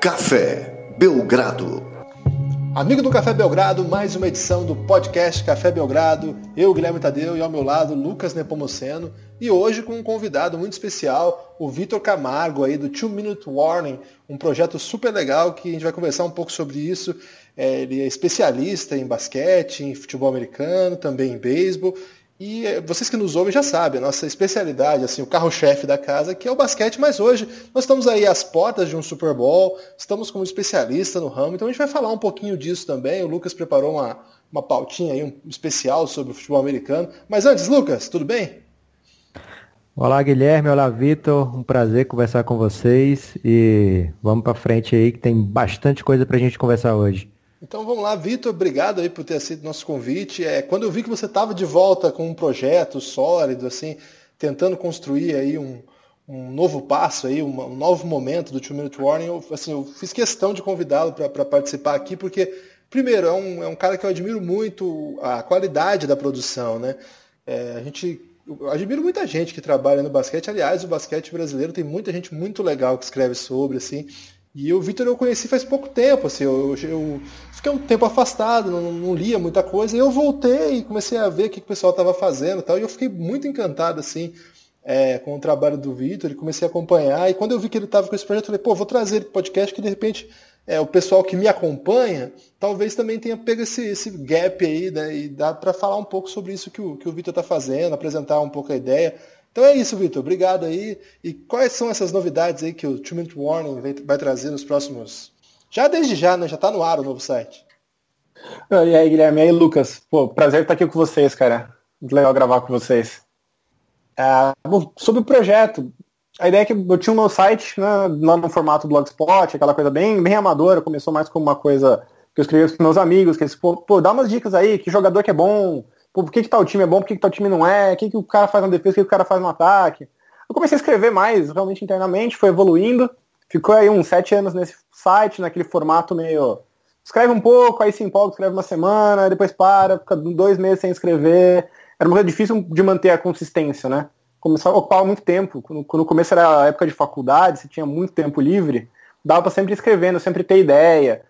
Café Belgrado. Amigo do Café Belgrado, mais uma edição do podcast Café Belgrado. Eu, Guilherme Tadeu, e ao meu lado, Lucas Nepomuceno. E hoje com um convidado muito especial, o Vitor Camargo, aí do Two Minute Warning, um projeto super legal que a gente vai conversar um pouco sobre isso. É, ele é especialista em basquete, em futebol americano, também em beisebol. E eh, vocês que nos ouvem já sabem, a nossa especialidade, assim, o carro-chefe da casa, que é o basquete, mas hoje nós estamos aí às portas de um Super Bowl, estamos como especialista no ramo, então a gente vai falar um pouquinho disso também. O Lucas preparou uma, uma pautinha aí, um especial sobre o futebol americano. Mas antes, Lucas, tudo bem? Olá, Guilherme, olá, Vitor. Um prazer conversar com vocês e vamos para frente aí que tem bastante coisa para a gente conversar hoje. Então vamos lá, Vitor, obrigado aí por ter aceito nosso convite. É, quando eu vi que você estava de volta com um projeto sólido, assim, tentando construir aí um, um novo passo aí, um, um, novo momento do Two Minute Warning, eu, assim, eu fiz questão de convidá-lo para participar aqui, porque, primeiro, é um, é um cara que eu admiro muito a qualidade da produção, né? É, a gente eu admiro muita gente que trabalha no basquete. Aliás, o basquete brasileiro tem muita gente muito legal que escreve sobre, assim. E o Vitor eu conheci faz pouco tempo, assim, eu, eu fiquei um tempo afastado, não, não, lia muita coisa, e eu voltei e comecei a ver o que, que o pessoal estava fazendo e tal, e eu fiquei muito encantado, assim, é, com o trabalho do Vitor, e comecei a acompanhar, e quando eu vi que ele estava com esse projeto, eu falei, pô, vou trazer ele para podcast, que de repente é, o pessoal que me acompanha, talvez também tenha pego esse, esse gap aí, né, e dá para falar um pouco sobre isso que o, que o Vitor está fazendo, apresentar um pouco a ideia, então é isso, Vitor. Obrigado aí. E quais são essas novidades aí que o Two Minute Warning vai trazer nos próximos. Já desde já, né? Já está no ar o novo site. E aí, Guilherme, e aí, Lucas. Pô, prazer estar aqui com vocês, cara. Muito legal gravar com vocês. É, bom, sobre o projeto, a ideia é que eu tinha o meu site né, lá no formato Blogspot, aquela coisa bem, bem amadora, começou mais como uma coisa que eu escrevia com meus amigos, que eles, pô, pô, dá umas dicas aí, que jogador que é bom, Pô, por que, que tal time é bom, por que, que tal time não é, o que, que o cara faz na defesa, o que, que o cara faz no ataque. Eu comecei a escrever mais, realmente internamente, foi evoluindo. Ficou aí uns sete anos nesse site, naquele formato meio. Escreve um pouco, aí se empolga, escreve uma semana, depois para, fica dois meses sem escrever. Era uma coisa difícil de manter a consistência, né? Começou a ocupar muito tempo. Quando, no começo era a época de faculdade, você tinha muito tempo livre, dava para sempre escrevendo, sempre ter ideia.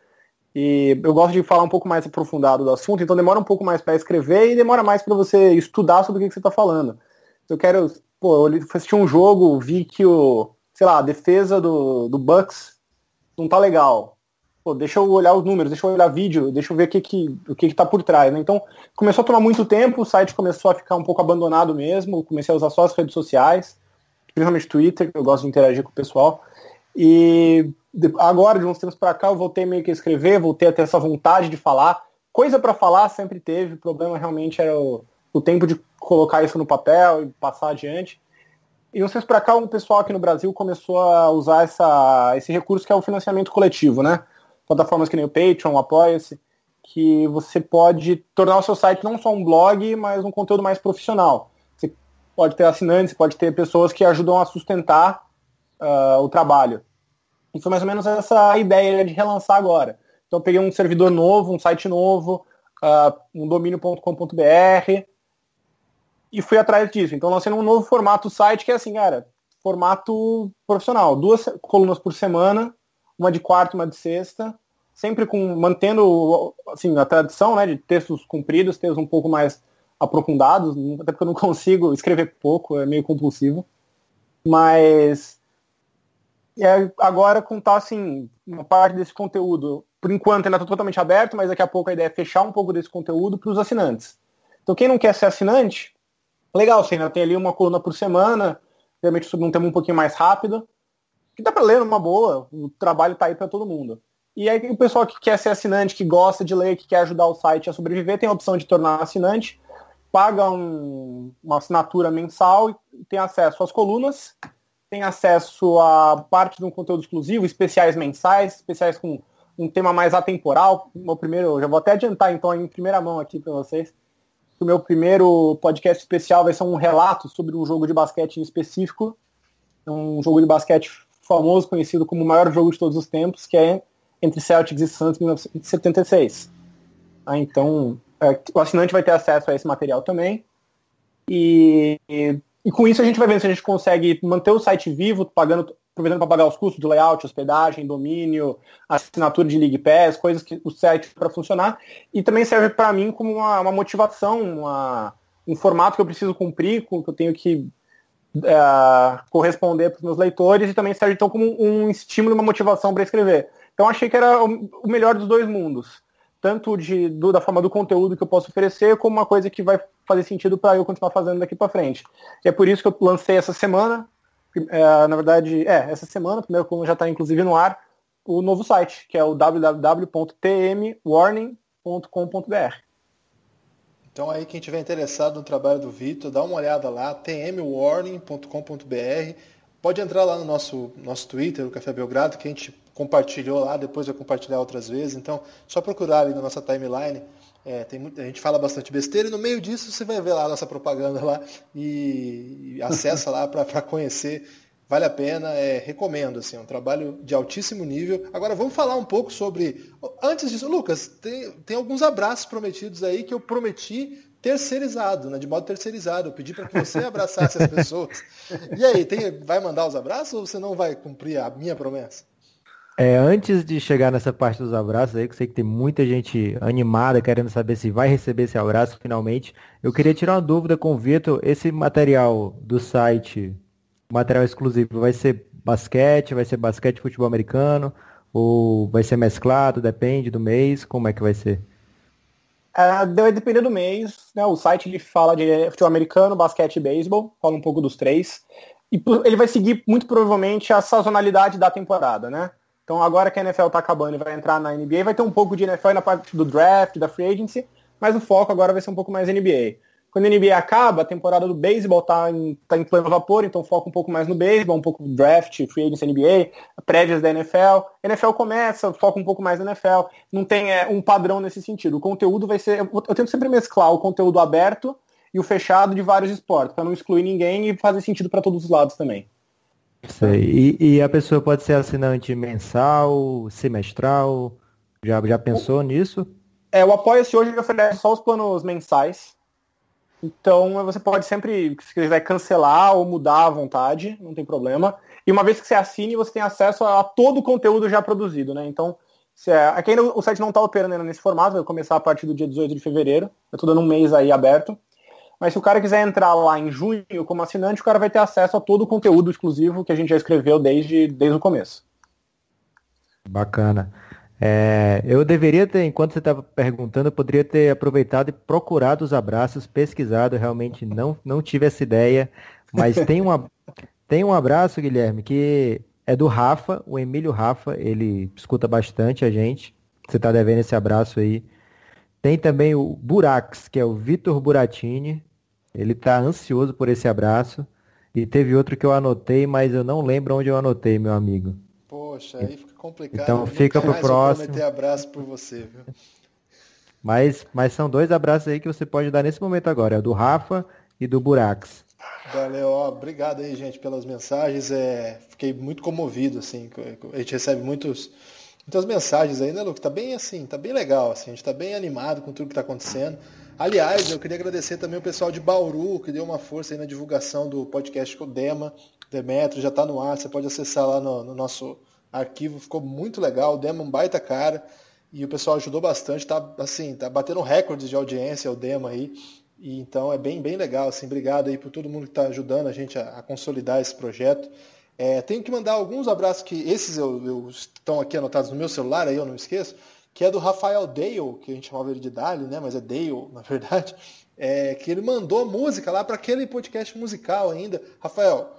E eu gosto de falar um pouco mais aprofundado do assunto, então demora um pouco mais para escrever e demora mais para você estudar sobre o que, que você está falando. Eu quero, pô, eu assisti um jogo, vi que o, sei lá, a defesa do, do Bucks não tá legal. Pô, deixa eu olhar os números, deixa eu olhar vídeo, deixa eu ver o que que, o que, que tá por trás, né? Então, começou a tomar muito tempo, o site começou a ficar um pouco abandonado mesmo, comecei a usar só as redes sociais, principalmente Twitter, que eu gosto de interagir com o pessoal. E agora, de uns tempos para cá, eu voltei meio que a escrever, voltei a ter essa vontade de falar. Coisa para falar sempre teve, o problema realmente era o, o, tempo de colocar isso no papel e passar adiante. E uns tempos para cá, um pessoal aqui no Brasil começou a usar essa, esse recurso que é o financiamento coletivo, né? Plataformas que nem o Patreon, o Apoia-se, que você pode tornar o seu site não só um blog, mas um conteúdo mais profissional. Você pode ter assinantes, pode ter pessoas que ajudam a sustentar uh, o trabalho. E foi mais ou menos essa ideia de relançar agora. Então eu peguei um servidor novo, um site novo, uh, um domínio.com.br e fui atrás disso. Então lancei um novo formato site que é assim, cara, formato profissional, duas colunas por semana, uma de quarta, uma de sexta, sempre com mantendo assim a tradição, né, de textos compridos, textos um pouco mais aprofundados, até porque eu não consigo escrever pouco, é meio compulsivo. Mas e agora contar assim, uma parte desse conteúdo, por enquanto ainda está totalmente aberto, mas daqui a pouco a ideia é fechar um pouco desse conteúdo para os assinantes. Então quem não quer ser assinante, legal, você ainda tem ali uma coluna por semana, realmente sobre um tema um pouquinho mais rápido, que dá para ler numa boa, o trabalho está aí para todo mundo. E aí o pessoal que quer ser assinante, que gosta de ler, que quer ajudar o site a sobreviver, tem a opção de tornar assinante, paga um, uma assinatura mensal e tem acesso às colunas tem acesso a parte de um conteúdo exclusivo, especiais mensais, especiais com um tema mais atemporal. Meu primeiro, já vou até adiantar então em primeira mão aqui para vocês. O meu primeiro podcast especial vai ser um relato sobre um jogo de basquete em específico, um jogo de basquete famoso, conhecido como o maior jogo de todos os tempos, que é entre Celtics e Santos em 1976. Ah, então, é, o assinante vai ter acesso a esse material também. E, E com isso a gente vai ver se a gente consegue manter o site vivo, pagando, aproveitando para pagar os custos de layout, hospedagem, domínio, assinatura de League Pass, coisas que o site para funcionar. E também serve para mim como uma, uma motivação, uma, um formato que eu preciso cumprir, que eu tenho que é, corresponder para os meus leitores e também serve então como um estímulo, uma motivação para escrever. Então achei que era o melhor dos dois mundos, tanto de, do, da forma do conteúdo que eu posso oferecer, como uma coisa que vai fazer sentido para eu continuar fazendo daqui para frente. E é por isso que eu lancei essa semana, é, na verdade, é, essa semana, primeiro como já está inclusive no ar, o novo site, que é o www.tmwarning.com.br. Então aí quem tiver interessado no trabalho do Vitor, dá uma olhada lá, tmwarning.com.br. Pode entrar lá no nosso, nosso Twitter, o Café Belgrado, que a gente compartilhou lá, depois vai compartilhar outras vezes. Então, só procurar ali na nossa timeline. É, tem muita, a gente fala bastante besteira e no meio disso você vai ver lá a nossa propaganda lá e, e acessa lá para conhecer vale a pena, é, recomendo, assim, é um trabalho de altíssimo nível. Agora vamos falar um pouco sobre. Antes disso, Lucas, tem, tem alguns abraços prometidos aí que eu prometi terceirizado, né, de modo terceirizado. Eu pedi para que você abraçasse as pessoas. E aí, tem, vai mandar os abraços ou você não vai cumprir a minha promessa? É, antes de chegar nessa parte dos abraços aí, que eu sei que tem muita gente animada querendo saber se vai receber esse abraço finalmente, eu queria tirar uma dúvida com o Vitor. Esse material do site material exclusivo vai ser basquete, vai ser basquete futebol americano, ou vai ser mesclado, depende do mês, como é que vai ser? É, depender do mês, né? O site ele fala de futebol americano, basquete e beisebol, fala um pouco dos três. E ele vai seguir muito provavelmente a sazonalidade da temporada, né? Então agora que a NFL tá acabando e vai entrar na NBA, vai ter um pouco de NFL na parte do draft, da free agency, mas o foco agora vai ser um pouco mais NBA. Quando a NBA acaba, a temporada do beisebol está em, tá em pleno vapor, então foca um pouco mais no beisebol, um pouco no draft, free agency NBA, prédios da NFL. A NFL começa, foca um pouco mais na NFL. Não tem é, um padrão nesse sentido. O conteúdo vai ser. Eu, eu tento sempre mesclar o conteúdo aberto e o fechado de vários esportes, para não excluir ninguém e fazer sentido para todos os lados também. E, e, a pessoa pode ser assinante mensal, semestral? Já, já pensou o, nisso? É, o Apoia-se hoje oferece só os planos mensais. Então você pode sempre, se quiser cancelar ou mudar à vontade, não tem problema. E uma vez que você assine, você tem acesso a todo o conteúdo já produzido, né? Então, se é, aqui ainda o site não está operando ainda nesse formato, vai começar a partir do dia 18 de fevereiro. Eu estou dando um mês aí aberto. Mas se o cara quiser entrar lá em junho como assinante, o cara vai ter acesso a todo o conteúdo exclusivo que a gente já escreveu desde, desde o começo. Bacana. É, eu deveria ter, enquanto você estava perguntando, eu poderia ter aproveitado e procurado os abraços, pesquisado, realmente não, não tive essa ideia, mas tem, uma, tem um abraço, Guilherme, que é do Rafa, o Emílio Rafa, ele escuta bastante a gente, você está devendo esse abraço aí. Tem também o Burax, que é o Vitor Buratini, ele está ansioso por esse abraço. E teve outro que eu anotei, mas eu não lembro onde eu anotei, meu amigo. Poxa, aí complicado. Então fica pro próximo. prometer abraço por você, viu? Mas, mas são dois abraços aí que você pode dar nesse momento agora, é o do Rafa e do Burax. Valeu, ó, obrigado aí, gente, pelas mensagens. É, fiquei muito comovido, assim. A gente recebe muitos, muitas mensagens aí, né, Luke? Tá bem assim, tá bem legal, assim. A gente tá bem animado com tudo que tá acontecendo. Aliás, eu queria agradecer também o pessoal de Bauru, que deu uma força aí na divulgação do podcast com o Dema, Demetro, já tá no ar, você pode acessar lá no, no nosso arquivo ficou muito legal, demo um baita cara e o pessoal ajudou bastante, tá assim, tá batendo recordes de audiência o demo aí. E então é bem, bem legal, assim, obrigado aí por todo mundo que está ajudando a gente a, a consolidar esse projeto. É, tenho que mandar alguns abraços que esses eu, eu, estão aqui anotados no meu celular, aí eu não esqueço, que é do Rafael Dale, que a gente chamava ele de Dali, né? Mas é Dale, na verdade. É, que ele mandou música lá para aquele podcast musical ainda. Rafael,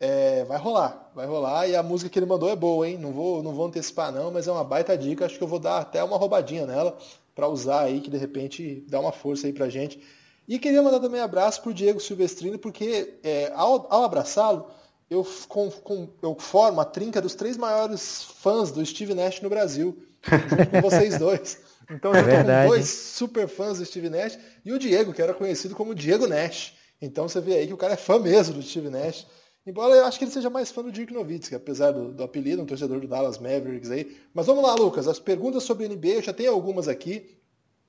é, vai rolar, vai rolar. E a música que ele mandou é boa, hein? Não vou, não vou antecipar não, mas é uma baita dica. Acho que eu vou dar até uma roubadinha nela para usar aí, que de repente dá uma força aí pra gente. E queria mandar também um abraço pro Diego Silvestrini, porque é, ao, ao abraçá-lo, eu, com, com, eu formo a trinca dos três maiores fãs do Steve Nash no Brasil, junto com vocês dois. Então eu é tô com dois super fãs do Steve Nash e o Diego, que era conhecido como Diego Nash. Então você vê aí que o cara é fã mesmo do Steve Nash. Embora eu acho que ele seja mais fã do Dirk Nowitzki, apesar do, do apelido, um torcedor do Dallas Mavericks aí. Mas vamos lá, Lucas. As perguntas sobre NBA, eu já tenho algumas aqui.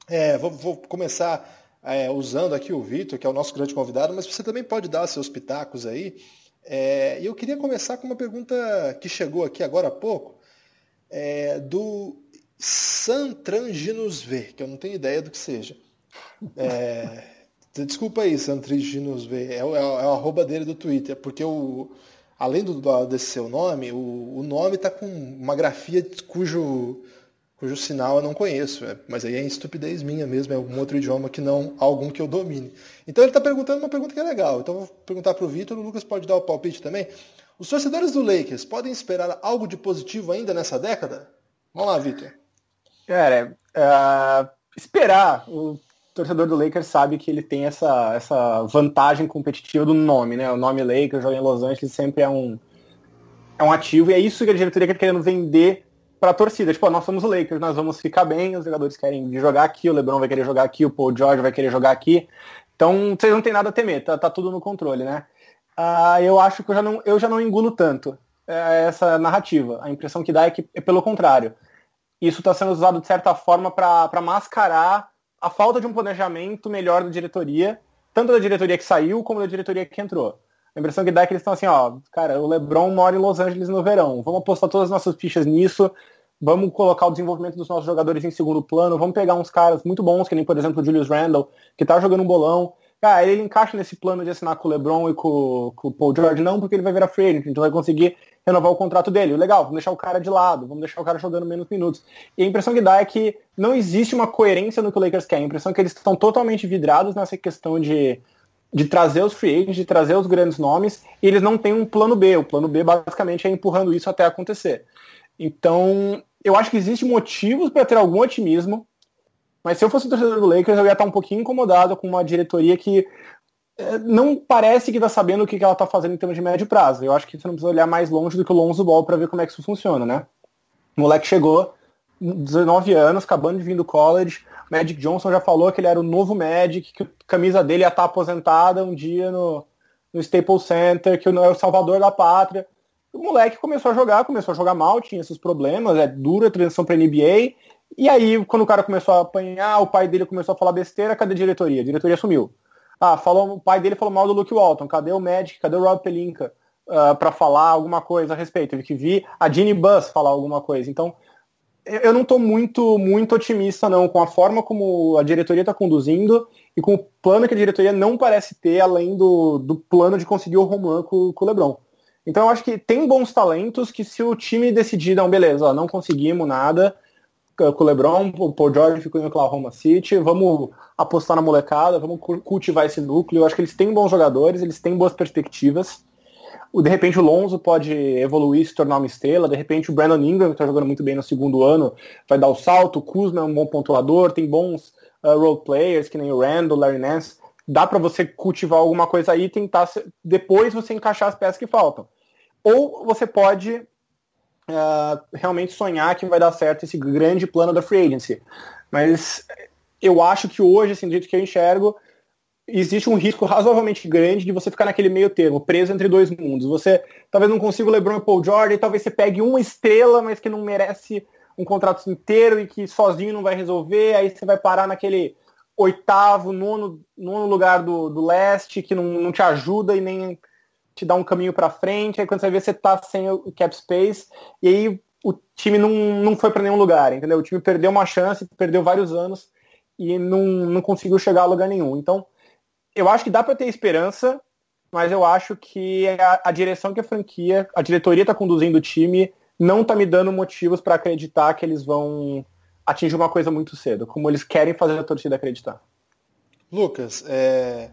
É, vou, vou, começar é, usando aqui o Vitor, que é o nosso grande convidado, mas você também pode dar seus pitacos aí. É, e eu queria começar com uma pergunta que chegou aqui agora há pouco, é, do Santranginus V, que eu não tenho ideia do que seja. É, desculpa aí, Santranginus V, é, o, é, é o arroba dele do Twitter, porque o, além do, desse seu nome, o, o nome está com uma grafia cujo cujo sinal eu não conheço, é, mas aí é estupidez minha mesmo, é um outro idioma que não algum que eu domine. Então ele está perguntando uma pergunta que é legal. Então vou perguntar para o Vitor, o Lucas pode dar o palpite também. Os torcedores do Lakers podem esperar algo de positivo ainda nessa década? Vamos lá, Vitor. Cara, uh, esperar. O torcedor do Lakers sabe que ele tem essa, essa vantagem competitiva do nome, né? O nome Lakers, joga em Los Angeles, sempre é um, é um ativo, e é isso que a diretoria está querendo vender para a torcida. Tipo, nós somos o Lakers, nós vamos ficar bem, os jogadores querem jogar aqui, o LeBron vai querer jogar aqui, o Paul George vai querer jogar aqui. Então, vocês não tem nada a temer, tá, tá tudo no controle, né? Uh, eu acho que eu já não, eu já não engulo tanto é, essa narrativa. A impressão que dá é que é pelo contrário. Isso está sendo usado de certa forma para mascarar a falta de um planejamento melhor da diretoria, tanto da diretoria que saiu como da diretoria que entrou. A impressão que dá é que eles estão assim, ó, cara, o LeBron mora em Los Angeles no verão, vamos apostar todas as nossas fichas nisso, vamos colocar o desenvolvimento dos nossos jogadores em segundo plano, vamos pegar uns caras muito bons, que nem, por exemplo, o Julius Randle, que tá jogando um bolão. Cara, ele encaixa nesse plano de assinar com o LeBron e com, com o Paul George, não porque ele vai virar free agent, então vai conseguir renovar o contrato dele. Legal, vamos deixar o cara de lado, vamos deixar o cara jogando menos minutos. E a impressão que dá é que não existe uma coerência no que o Lakers quer. A impressão é que eles estão totalmente vidrados nessa questão de de trazer os free agents, de trazer os grandes nomes, e eles não têm um plano B. O plano B basicamente é empurrando isso até acontecer. Então, eu acho que existe motivos para ter algum otimismo, mas se eu fosse torcedor do Lakers, eu ia estar um pouquinho incomodado com uma diretoria que é, não parece que está sabendo o que ela está fazendo em termos de médio prazo. Eu acho que você não precisa olhar mais longe do que o Lonzo Ball para ver como é que isso funciona, né? O moleque chegou, 19 anos, acabando de vir do college, Magic Johnson já falou que ele era o novo Magic, que a camisa dele ia estar aposentada um dia no, no Staples Center, que é o salvador da pátria. O moleque começou a jogar, começou a jogar mal, tinha esses problemas, é dura a transição para NBA. E aí, quando o cara começou a apanhar, o pai dele começou a falar besteira, cadê a diretoria? A diretoria sumiu. Ah, falou, o pai dele falou mal do Luke Walton, cadê o Magic, cadê o Rob Pelinka uh, ah, para falar alguma coisa a respeito? Teve que vir a Ginny Buss falar alguma coisa. Então, eu não estou muito, muito otimista não com a forma como a diretoria está conduzindo e com o plano que a diretoria não parece ter, além do, do plano de conseguir o home run com, com o LeBron. Então eu acho que tem bons talentos que se o time decidir, não, beleza, ó, não conseguimos nada com o LeBron, o Paul George ficou em Oklahoma City, vamos apostar na molecada, vamos cultivar esse núcleo. Eu acho que eles têm bons jogadores, eles têm boas perspectivas. De repente o Lonzo pode evoluir, se tornar uma estrela, de repente o Brandon Ingram, que está jogando muito bem no segundo ano, vai dar o salto, o Kuzma é um bom pontuador, tem bons uh, role players, que nem o Randall, Larry Nance, dá para você cultivar alguma coisa aí e tentar depois você encaixar as peças que faltam. Ou você pode uh, realmente sonhar que vai dar certo esse grande plano da free agency. Mas eu acho que hoje, assim, do jeito que eu enxergo, existe um risco razoavelmente grande de você ficar naquele meio termo, preso entre dois mundos. Você talvez não consiga o LeBron e Paul George, e talvez você pegue uma estrela, mas que não merece um contrato inteiro e que sozinho não vai resolver, aí você vai parar naquele oitavo, nono, nono lugar do, do leste, que não, não te ajuda e nem te dá um caminho para frente, aí quando você vê você tá sem o cap space, e aí o time não, não foi para nenhum lugar, entendeu? O time perdeu uma chance, perdeu vários anos e não, não conseguiu chegar a lugar nenhum. Então, eu acho que dá para ter esperança, mas eu acho que a, a, direção que a franquia, a diretoria está conduzindo o time, não está me dando motivos para acreditar que eles vão atingir uma coisa muito cedo, como eles querem fazer a torcida acreditar. Lucas, é,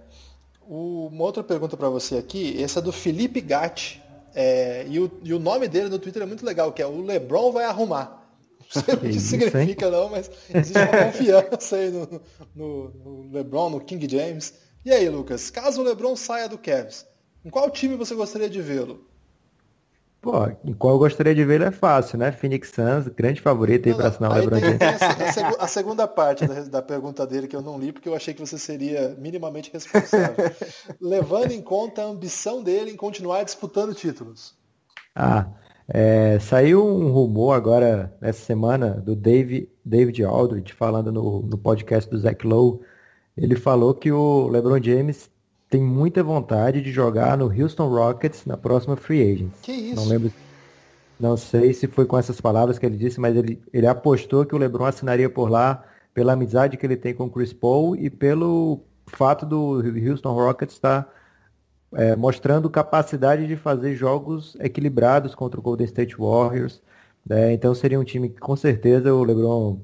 uma outra pergunta para você aqui, essa é do Felipe Gatti, é, e, o, e, o, nome dele no Twitter é muito legal, que é o Lebron vai arrumar. Não sei o que, que significa hein? não, mas existe uma confiança aí no, no, no LeBron, no King James. E aí, Lucas, caso o LeBron saia do Cavs, em qual time você gostaria de vê-lo? Pô, em qual eu gostaria de vê-lo é fácil, né? Phoenix Suns, grande favorito aí para assinar o LeBron James. A, a, segunda parte da, da, pergunta dele que eu não li, porque eu achei que você seria minimamente responsável. Levando em conta a ambição dele em continuar disputando títulos. Ah, é, saiu um rumor agora, nessa semana, do Dave, David Aldridge, falando no, no podcast do Zach Lowe, ele falou que o LeBron James tem muita vontade de jogar no Houston Rockets na próxima free agent. Que isso? Não lembro, não sei se foi com essas palavras que ele disse, mas ele, ele apostou que o LeBron assinaria por lá pela amizade que ele tem com o Chris Paul e pelo fato do Houston Rockets estar é, mostrando capacidade de fazer jogos equilibrados contra o Golden State Warriors. Né? Então seria um time que com certeza o LeBron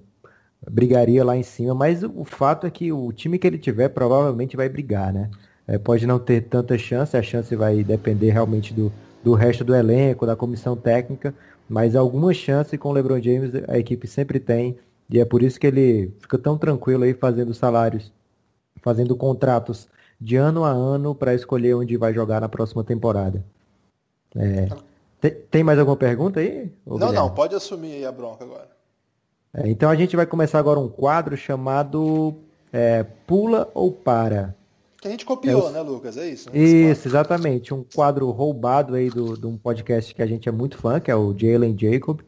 brigaria lá em cima, mas o fato é que o time que ele tiver provavelmente vai brigar, né? É, pode não ter tanta chance, a chance vai depender realmente do, do resto do elenco, da comissão técnica, mas alguma chance com o LeBron James a equipe sempre tem, e é por isso que ele fica tão tranquilo aí fazendo salários, fazendo contratos de ano a ano para escolher onde vai jogar na próxima temporada. É, tem, tem, mais alguma pergunta aí? Não, Guilherme? não, pode assumir aí a bronca agora. É, então a gente vai começar agora um quadro chamado é, Pula ou Para. Que a gente copiou, é né, Lucas? É isso? Né? Isso, exatamente. Um quadro roubado aí do, de um podcast que a gente é muito fã, que é o Jalen Jacob.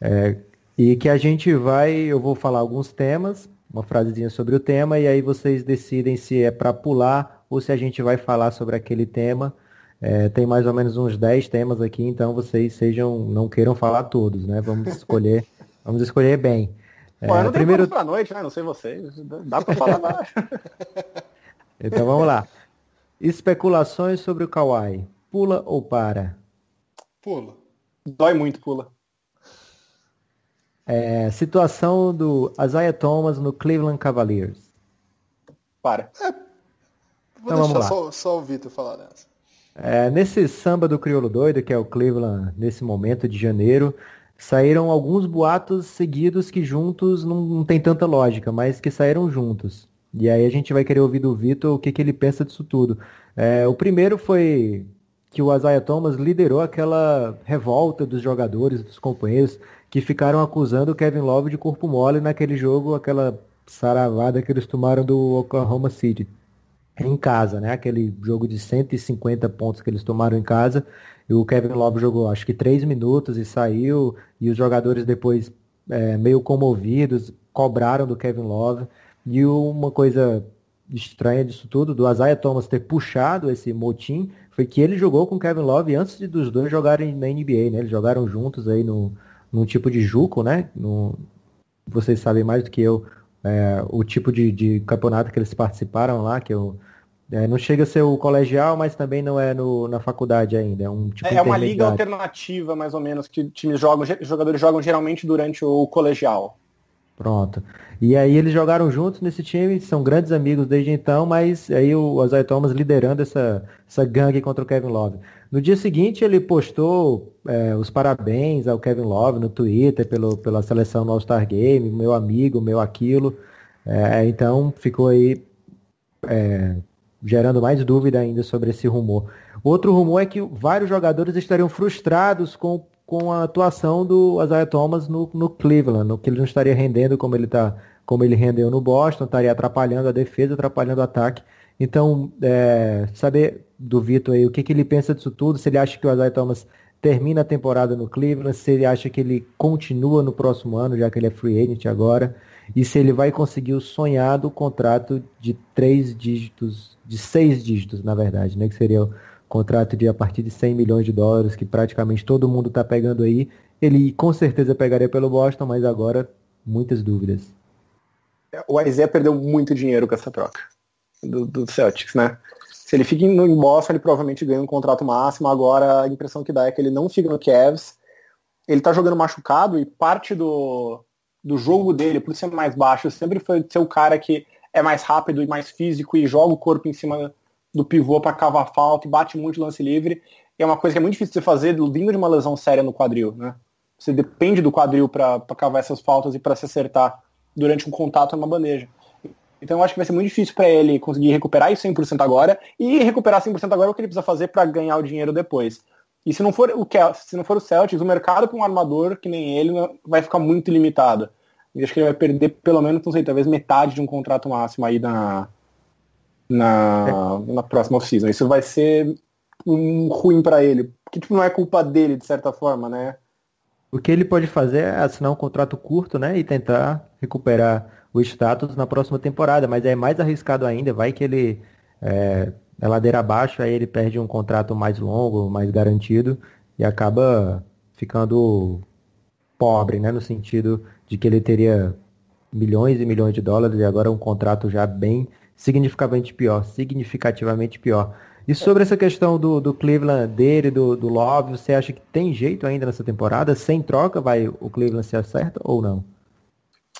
É, e que a gente vai, eu vou falar alguns temas, uma frasezinha sobre o tema, e aí vocês decidem se é para pular ou se a gente vai falar sobre aquele tema. É, tem mais ou menos uns 10 temas aqui, então vocês sejam, não queiram falar todos, né? Vamos escolher Vamos escolher bem. Pô, é, não primeiro para noite, né? Não sei vocês. Dá para falar mais. então vamos lá. Especulações sobre o Kawhi. Pula ou para? Pula. Dói muito, pula. É, situação do Isaiah Thomas no Cleveland Cavaliers. Para. É, vou então, deixar só, só, o Vitor falar nessa. É, nesse samba do crioulo doido, que é o Cleveland nesse momento de janeiro, saíram alguns boatos seguidos que juntos não, não tem tanta lógica, mas que saíram juntos. E aí a gente vai querer ouvir do Vitor o que, que ele pensa disso tudo. É, o primeiro foi que o Isaiah Thomas liderou aquela revolta dos jogadores, dos companheiros, que ficaram acusando o Kevin Love de corpo mole naquele jogo, aquela saravada que eles tomaram do Oklahoma City em casa, né? Aquele jogo de 150 pontos que eles tomaram em casa. E o Kevin Love jogou acho que três minutos e saiu, e os jogadores depois é, meio comovidos cobraram do Kevin Love. E uma coisa estranha disso tudo, do Isaiah Thomas ter puxado esse motim, foi que ele jogou com Kevin Love antes de dos dois jogarem na NBA, né? Eles jogaram juntos aí no, num tipo de juco, né? No, vocês sabem mais do que eu é, o tipo de, de campeonato que eles participaram lá, que eu é, não chega a ser o colegial, mas também não é no, na faculdade ainda. É, um tipo é, é uma liga alternativa, mais ou menos, que times jogam, jogadores jogam geralmente durante o colegial. Pronto. E aí eles jogaram juntos nesse time, são grandes amigos desde então, mas aí o Isaiah Thomas liderando essa, essa gangue contra o Kevin Love. No dia seguinte ele postou é, os parabéns ao Kevin Love no Twitter pelo, pela seleção no All-Star Game, meu amigo, meu aquilo. É, então ficou aí é, gerando mais dúvida ainda sobre esse rumor. Outro rumor é que vários jogadores estariam frustrados com, com a atuação do Isaiah Thomas no, no Cleveland, no que ele não estaria rendendo como ele, tá, como ele rendeu no Boston, estaria atrapalhando a defesa, atrapalhando o ataque. Então, é, saber do Vitor aí o que, que ele pensa disso tudo, se ele acha que o Isaiah Thomas termina a temporada no Cleveland, se ele acha que ele continua no próximo ano, já que ele é free agent agora, e se ele vai conseguir o sonhado contrato de três dígitos de seis dígitos, na verdade, né? Que seria contrato de a partir de 100 milhões de dólares, que praticamente todo mundo está pegando aí. Ele com certeza pegaria pelo Boston, mas agora muitas dúvidas. O Isaiah perdeu muito dinheiro com essa troca do, do Celtics, né? Se ele fica em Boston, ele provavelmente ganha um contrato máximo. Agora a impressão que dá é que ele não fica no Cavs. Ele tá jogando machucado e parte do, do jogo dele, por ser mais baixo, sempre foi ser o cara que é mais rápido e mais físico e joga o corpo em cima do pivô para cavar falta e bate muito lance livre. É uma coisa que é muito difícil de fazer vindo de uma lesão séria no quadril, né? Você depende do quadril para cavar essas faltas e para se acertar durante um contato numa bandeja. Então eu acho que vai ser muito difícil para ele conseguir recuperar isso 100% agora e recuperar 100% agora é o que ele precisa fazer para ganhar o dinheiro depois. E se não for o se não for o Celtics, o mercado para um armador que nem ele vai ficar muito limitado. E acho que ele vai perder pelo menos, não sei, talvez metade de um contrato máximo aí na, na, na próxima off-season. Isso vai ser um ruim para ele, porque tipo, não é culpa dele, de certa forma, né? O que ele pode fazer é assinar um contrato curto, né, e tentar recuperar o status na próxima temporada, mas é mais arriscado ainda, vai que ele é, é ladeira abaixo, aí ele perde um contrato mais longo, mais garantido e acaba ficando pobre, né, no sentido de que ele teria milhões e milhões de dólares e agora um contrato já bem significativamente pior, significativamente pior. E sobre essa questão do, do Cleveland dele, do, do Love, você acha que tem jeito ainda nessa temporada? Sem troca, vai o Cleveland se acerta ou não?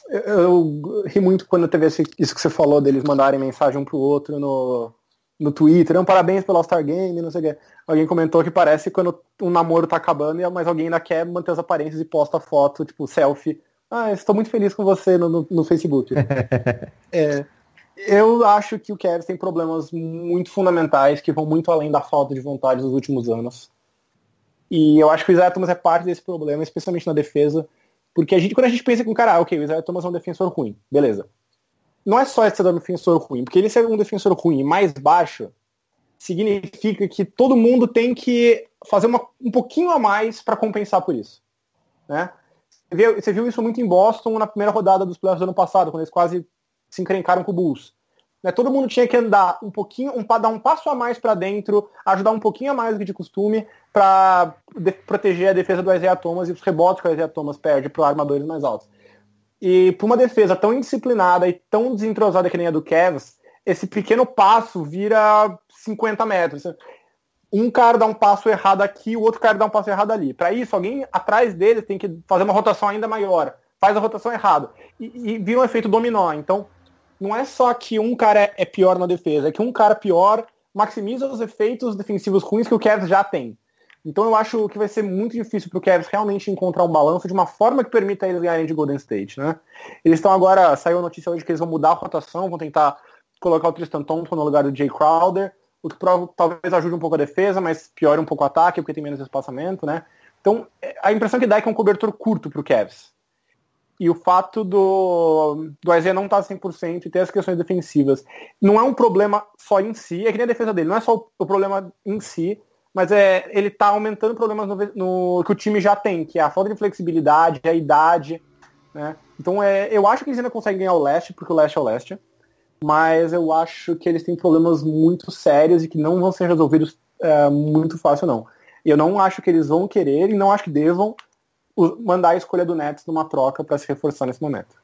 Eu, eu ri muito quando teve esse, isso que você falou deles mandarem mensagem um pro outro no, no Twitter, um parabéns pelo All-Star Game, não sei o quê. Alguém comentou que parece quando um namoro tá acabando, mas alguém ainda quer manter as aparências e posta foto, tipo, selfie. Ah, estou muito feliz com você no, no, no Facebook. é, eu acho que o Cavs tem problemas muito fundamentais que vão muito além da falta de vontade dos últimos anos. E eu acho que o Isaiah Thomas é parte desse problema, especialmente na defesa, porque a gente, quando a gente pensa que um cara, ah, ok, o Isaiah Thomas é um defensor ruim, beleza. Não é só ser um defensor ruim, porque ele ser um defensor ruim mais baixo significa que todo mundo tem que fazer uma, um pouquinho a mais para compensar por isso. Né? Você viu, você viu isso muito em Boston na primeira rodada dos playoffs do ano passado, quando eles quase se encrencaram com o Bulls. Né, todo mundo tinha que andar um pouquinho, um, dar um passo a mais para dentro, ajudar um pouquinho a mais do que de costume para proteger a defesa do Isaiah Thomas e os rebotes que o Isaiah Thomas perde para armadores mais altos. E para uma defesa tão indisciplinada e tão desentrosada que nem a do Cavs, esse pequeno passo vira 50 metros. Um cara dá um passo errado aqui, o outro cara dá um passo errado ali. Para isso, alguém atrás deles tem que fazer uma rotação ainda maior. Faz a rotação errada. E, e vira um efeito dominó. Então, não é só que um cara é pior na defesa, é que um cara pior maximiza os efeitos defensivos ruins que o Cavs já tem. Então eu acho que vai ser muito difícil para o Cavs realmente encontrar um balanço de uma forma que permita eles ganharem de Golden State, né? Eles estão agora, saiu a notícia hoje que eles vão mudar a rotação, vão tentar colocar o Tristan Thompson no lugar do Jay Crowder, o que talvez ajude um pouco a defesa, mas piore um pouco o ataque, porque tem menos espaçamento, né? Então, a impressão que dá é que é um cobertor curto para o Cavs. E o fato do, do Isaiah não estar tá 100% e ter as questões defensivas não é um problema só em si, é que nem a defesa dele, não é só o, o problema em si, mas é ele está aumentando problemas no, no, que o time já tem, que é a falta de flexibilidade, a idade, né? Então é, eu acho que eles ainda conseguem ganhar o leste, porque o leste é o leste, mas eu acho que eles têm problemas muito sérios e que não vão ser resolvidos é, muito fácil, não. Eu não acho que eles vão querer e não acho que devam mandar a escolha do Nets numa troca para se reforçar nesse momento.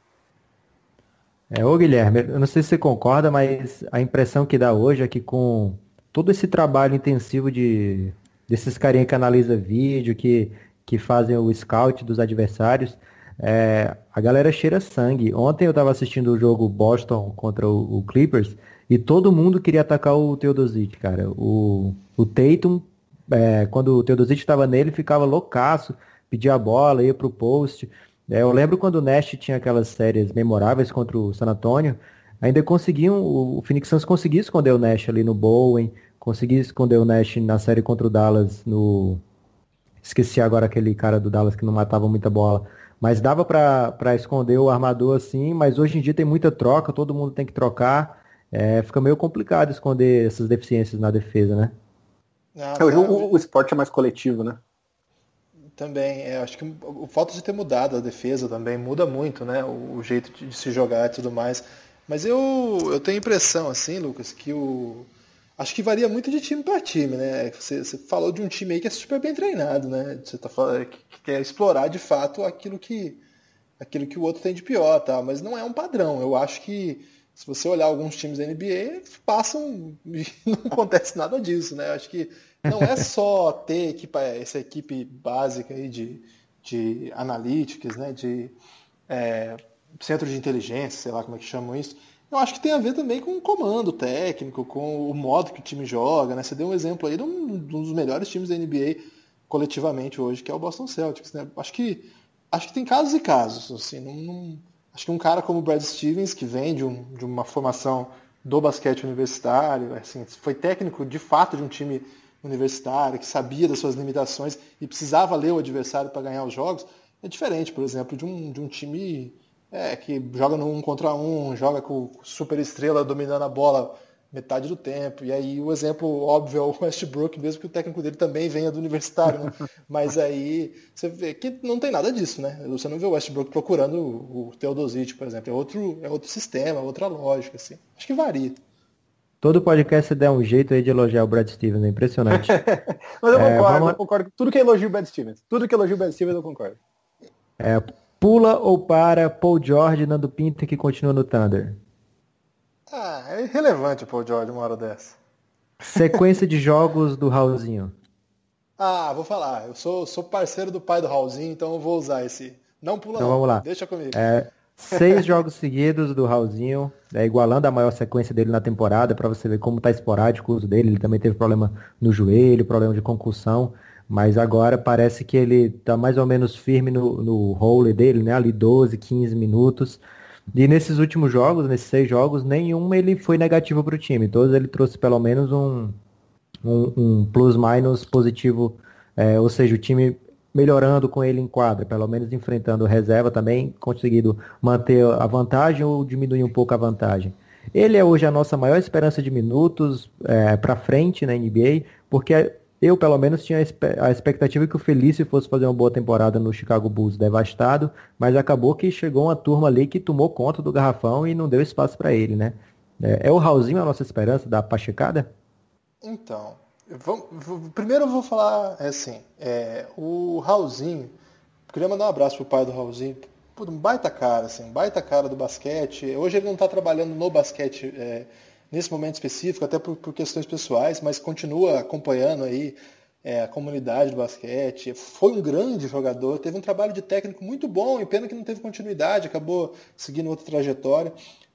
É, ô Guilherme, eu não sei se você concorda, mas a impressão que dá hoje é que com todo esse trabalho intensivo de desses carinha que analisa vídeo, que, que fazem o scout dos adversários, é, a galera cheira sangue. Ontem eu estava assistindo o jogo Boston contra o, o, Clippers e todo mundo queria atacar o Teodosic, cara. O, o Tatum, é, quando o Teodosic estava nele, ficava loucaço pedia a bola, ia para o post. É, eu lembro quando o Nash tinha aquelas séries memoráveis contra o San Antonio, ainda conseguiam, o Phoenix Suns conseguia esconder o Nash ali no Bowen, conseguia esconder o Nash na série contra o Dallas no... Esqueci agora aquele cara do Dallas que não matava muita bola. Mas dava para esconder o armador assim, mas hoje em dia tem muita troca, todo mundo tem que trocar. É, fica meio complicado esconder essas deficiências na defesa, né? Ah, hoje o, o esporte é mais coletivo, né? Também, é, acho que o, fato de ter mudado a defesa também muda muito, né? O, o jeito de, de, se jogar e tudo mais. Mas eu, eu tenho a impressão, assim, Lucas, que o. Acho que varia muito de time para time, né? Você, você, falou de um time aí que é super bem treinado, né? Você tá falando que, que quer explorar de fato aquilo que aquilo que o outro tem de pior, tá? Mas não é um padrão. Eu acho que se você olhar alguns times da NBA, passam e não acontece nada disso, né? Eu acho que não é só ter equipa, essa equipe básica aí de, de analytics, né, de é, centro de inteligência, sei lá como é que chamam isso. Eu acho que tem a ver também com o comando técnico, com o modo que o time joga. Né? Você deu um exemplo aí de um, de um dos melhores times da NBA coletivamente hoje, que é o Boston Celtics. Né? Acho, que, acho que tem casos e casos. Assim, não, não, acho que um cara como o Brad Stevens, que vem de, um, de uma formação do basquete universitário, assim, foi técnico de fato de um time universitário, que sabia das suas limitações e precisava ler o adversário para ganhar os jogos, é diferente, por exemplo, de um, de um time é, que joga no um contra um, joga com super estrela dominando a bola metade do tempo. E aí o exemplo óbvio é o Westbrook, mesmo que o técnico dele também venha do universitário, né? Mas aí você vê que não tem nada disso, né? Você não vê o Westbrook procurando o Teodosic, por exemplo. É outro, é outro sistema, outra lógica, assim. Acho que varia. Todo podcast você der um jeito aí de elogiar o Brad Stevens, é impressionante. Mas eu é, concordo, vamos... eu concordo. Tudo que elogio o Brad Stevens. Tudo que elogio o Brad Stevens eu concordo. É, pula ou para Paul George, Nando Pinto que continua no Thunder? Ah, é irrelevante o Paul George uma hora dessa. Sequência de jogos do Raulzinho. Ah, vou falar. Eu sou, sou parceiro do pai do Raulzinho, então eu vou usar esse. Não pula então não. vamos lá. Deixa comigo. É, Seis jogos seguidos do Raulzinho, é, igualando a maior sequência dele na temporada, para você ver como tá esporádico o uso dele. Ele também teve problema no joelho, problema de concussão, mas agora parece que ele tá mais ou menos firme no, no role dele, né? Ali 12, 15 minutos. E nesses últimos jogos, nesses seis jogos, nenhum ele foi negativo para o time. Todos ele trouxe pelo menos um, um, um plus-minus positivo. É, ou seja, o time melhorando com ele em quadra, pelo menos enfrentando reserva também, conseguindo manter a vantagem ou diminuir um pouco a vantagem. Ele é hoje a nossa maior esperança de minutos é, para frente na NBA, porque eu pelo menos tinha a expectativa que o Felício fosse fazer uma boa temporada no Chicago Bulls devastado, mas acabou que chegou uma turma ali que tomou conta do garrafão e não deu espaço para ele, né? É, é o Raulzinho a nossa esperança da pachecada? Então, Vamos, primeiro eu vou falar é assim, é, o Raulzinho, queria mandar um abraço pro pai do Raulzinho, um baita cara, assim, baita cara do basquete. Hoje ele não está trabalhando no basquete é, nesse momento específico, até por, por, questões pessoais, mas continua acompanhando aí é, a comunidade do basquete. Foi um grande jogador, teve um trabalho de técnico muito bom, e pena que não teve continuidade, acabou seguindo outra trajetória.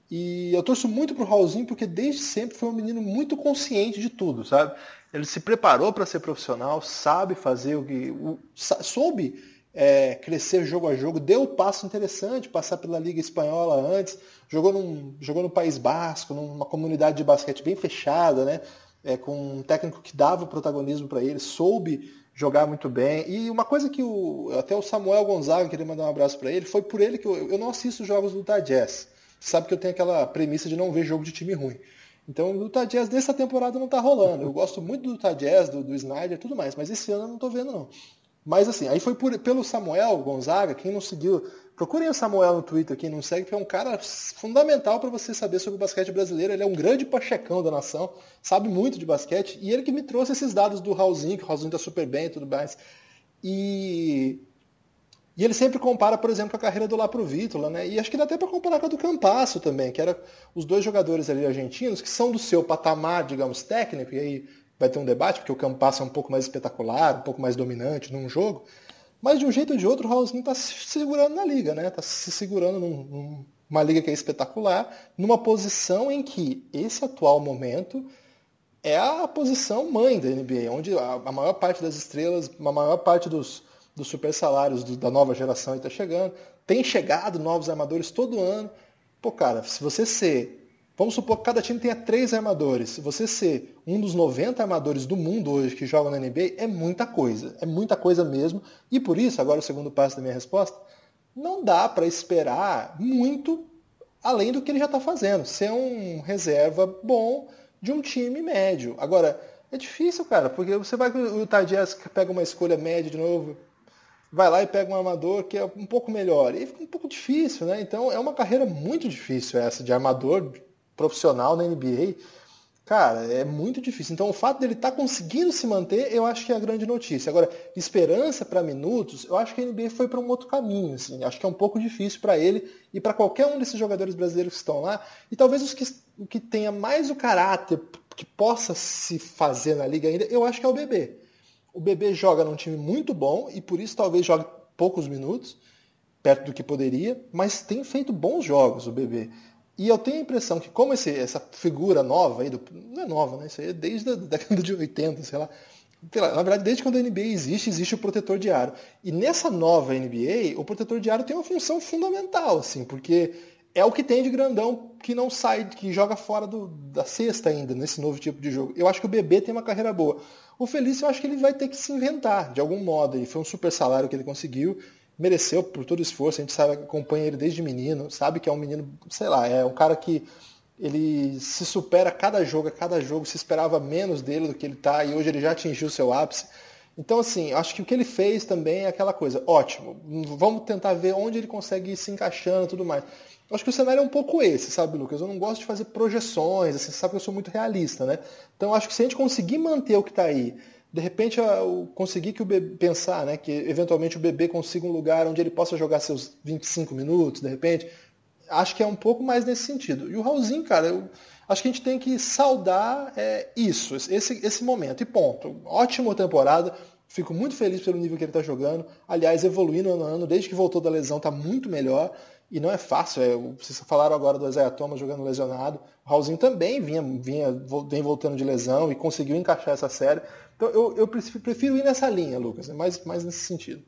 E eu torço muito pro Raulzinho porque desde sempre foi um menino muito consciente de tudo, sabe? Ele se preparou para ser profissional, sabe fazer o que. O, soube é, crescer jogo a jogo, deu um passo interessante, passar pela Liga Espanhola antes, jogou, num, jogou no País Basco, numa comunidade de basquete bem fechada, né? É, com um técnico que dava protagonismo para ele, soube jogar muito bem. E uma coisa que o, até o Samuel Gonzaga queria mandar um abraço para ele, foi por ele que eu, eu não assisto jogos do Utah. Sabe que eu tenho aquela premissa de não ver jogo de time ruim. Então o Utah dessa temporada não tá rolando. Eu gosto muito do Utah do, do Snyder tudo mais, mas esse ano eu não tô vendo não. Mas assim, aí foi por, pelo Samuel Gonzaga, quem não seguiu, procurem o Samuel no Twitter, quem não segue, que é um cara fundamental para você saber sobre o basquete brasileiro. Ele é um grande pachecão da nação, sabe muito de basquete, e ele que me trouxe esses dados do Raulzinho, que o Raulzinho tá super bem e tudo mais. E e ele sempre compara, por exemplo, a carreira do Laprovítola, né? E acho que dá até para comparar com a do Campasso também, que era os dois jogadores ali argentinos que são do seu patamar, digamos, técnico, e aí vai ter um debate, porque o Campasso é um pouco mais espetacular, um pouco mais dominante num jogo. Mas de um jeito ou de outro, o Raulzinho está se segurando na liga, né? Está se segurando num, numa liga que é espetacular, numa posição em que esse atual momento é a posição mãe da NBA, onde a, a maior parte das estrelas, a maior parte dos dos super salários do, da nova geração está chegando. Tem chegado novos armadores todo ano. Pô, cara, se você ser. Vamos supor que cada time tenha três armadores. Você ser um dos 90 armadores do mundo hoje que jogam na NBA, é muita coisa. É muita coisa mesmo. E por isso, agora o segundo passo da minha resposta, não dá para esperar muito além do que ele já está fazendo. Ser um reserva bom de um time médio. Agora, é difícil, cara, porque você vai que o Utah pega uma escolha média de novo, vai lá e pega um armador que é um pouco melhor. E fica um pouco difícil, né? Então é uma carreira muito difícil essa de armador profissional na NBA. Cara, é muito difícil. Então o fato dele estar tá conseguindo se manter, eu acho que é a grande notícia. Agora, esperança para minutos, eu acho que a NBA foi para um outro caminho. Assim. Acho que é um pouco difícil para ele e para qualquer um desses jogadores brasileiros que estão lá. E talvez os que, o que tenha mais o caráter que possa se fazer na liga ainda, eu acho que é o bebê. O Bebê joga num time muito bom e por isso talvez jogue poucos minutos, perto do que poderia, mas tem feito bons jogos o Bebê. E eu tenho a impressão que como esse, essa figura nova aí, do, não é nova, né? Isso aí é desde a década de 80, sei lá. Na verdade, desde quando a NBA existe, existe o protetor de aro. E nessa nova NBA, o protetor de aro tem uma função fundamental, assim, porque é o que tem de grandão que não sai, que joga fora do, da cesta ainda, nesse novo tipo de jogo. Eu acho que o Bebê tem uma carreira boa. O Felício eu acho que ele vai ter que se inventar de algum modo. Ele foi um super salário que ele conseguiu, mereceu por todo o esforço. A gente sabe, acompanha ele desde menino, sabe que é um menino, sei lá, é um cara que ele se supera a cada jogo, a cada jogo se esperava menos dele do que ele está e hoje ele já atingiu seu ápice. Então, assim, acho que o que ele fez também é aquela coisa, ótimo, vamos tentar ver onde ele consegue ir se encaixando e tudo mais. Acho que o cenário é um pouco esse, sabe, Lucas? Eu não gosto de fazer projeções, assim, você sabe que eu sou muito realista, né? Então, acho que se a gente conseguir manter o que está aí, de repente eu conseguir que o bebê pensar, né, que eventualmente o bebê consiga um lugar onde ele possa jogar seus 25 minutos, de repente, acho que é um pouco mais nesse sentido. E o Raulzinho, cara, eu acho que a gente tem que saudar é, isso, esse, esse momento. E ponto. Ótima temporada. Fico muito feliz pelo nível que ele está jogando. Aliás, evoluindo ano a ano, desde que voltou da lesão, está muito melhor. E não é fácil. É, vocês falaram agora do Isaiah Thomas jogando lesionado. O Raulzinho também vinha, vinha, vem voltando de lesão e conseguiu encaixar essa série. Então eu, eu prefiro ir nessa linha, Lucas, mais, mais nesse sentido.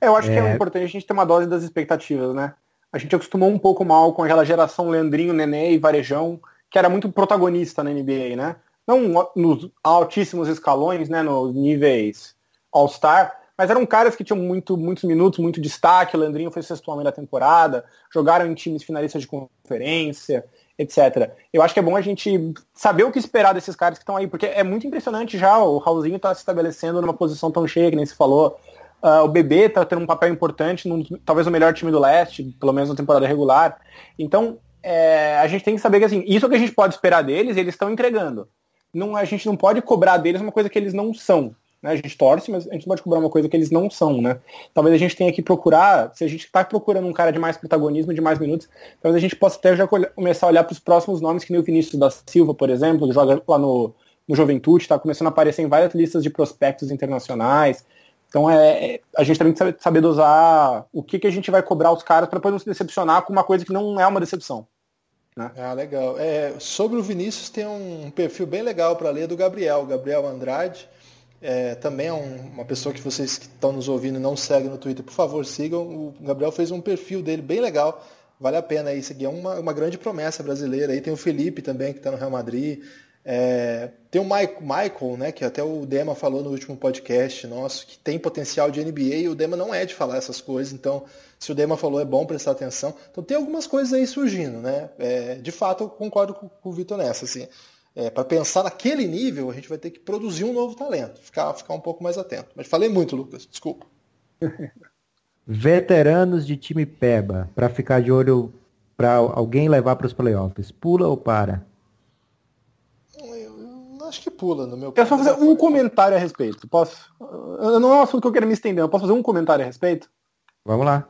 Eu acho é... que é importante a gente ter uma dose das expectativas, né? a gente acostumou um pouco mal com aquela geração Leandrinho, Nenê e Varejão, que era muito protagonista na NBA, né? Não nos altíssimos escalões, né, nos níveis All-Star, mas eram caras que tinham muito, muitos minutos, muito destaque. O Leandrinho foi sexto homem da temporada, jogaram em times finalistas de conferência, etc. Eu acho que é bom a gente saber o que esperar desses caras que estão aí, porque é muito impressionante já o Raulzinho está se estabelecendo numa posição tão cheia que nem se falou. Uh, o Bebê está tendo um papel importante, num, talvez o melhor time do leste, pelo menos na temporada regular. Então, é, a gente tem que saber que assim, isso que a gente pode esperar deles, eles estão entregando. Não, a gente não pode cobrar deles uma coisa que eles não são. Né? A gente torce, mas a gente não pode cobrar uma coisa que eles não são. Né? Talvez a gente tenha que procurar, se a gente está procurando um cara de mais protagonismo, de mais minutos, talvez a gente possa até já começar a olhar para os próximos nomes, que nem o Vinícius da Silva, por exemplo, que joga lá no, no Juventude, está começando a aparecer em várias listas de prospectos internacionais. Então é, é, a gente também tem que saber dosar o que, que a gente vai cobrar os caras para depois não se decepcionar com uma coisa que não é uma decepção. Né? Ah, legal. É, sobre o Vinícius tem um perfil bem legal para ler do Gabriel, Gabriel Andrade. É, também é um, uma pessoa que vocês que estão nos ouvindo não seguem no Twitter, por favor, sigam. O Gabriel fez um perfil dele bem legal. Vale a pena aí seguir. É uma, uma grande promessa brasileira. Aí tem o Felipe também, que está no Real Madrid. É, tem o Michael, né, que até o Dema falou no último podcast nosso, que tem potencial de NBA e o Dema não é de falar essas coisas, então se o Dema falou é bom prestar atenção. Então tem algumas coisas aí surgindo, né? É, de fato eu concordo com, com o Vitor nessa, assim. É, para pensar naquele nível, a gente vai ter que produzir um novo talento, ficar, ficar um pouco mais atento. Mas falei muito, Lucas, desculpa. Veteranos de time Peba, para ficar de olho para alguém levar para os playoffs, pula ou para? acho que pula no meu Eu só fazer um comentário a respeito. Posso? Não é um assunto que eu quero me estender, eu posso fazer um comentário a respeito? Vamos lá.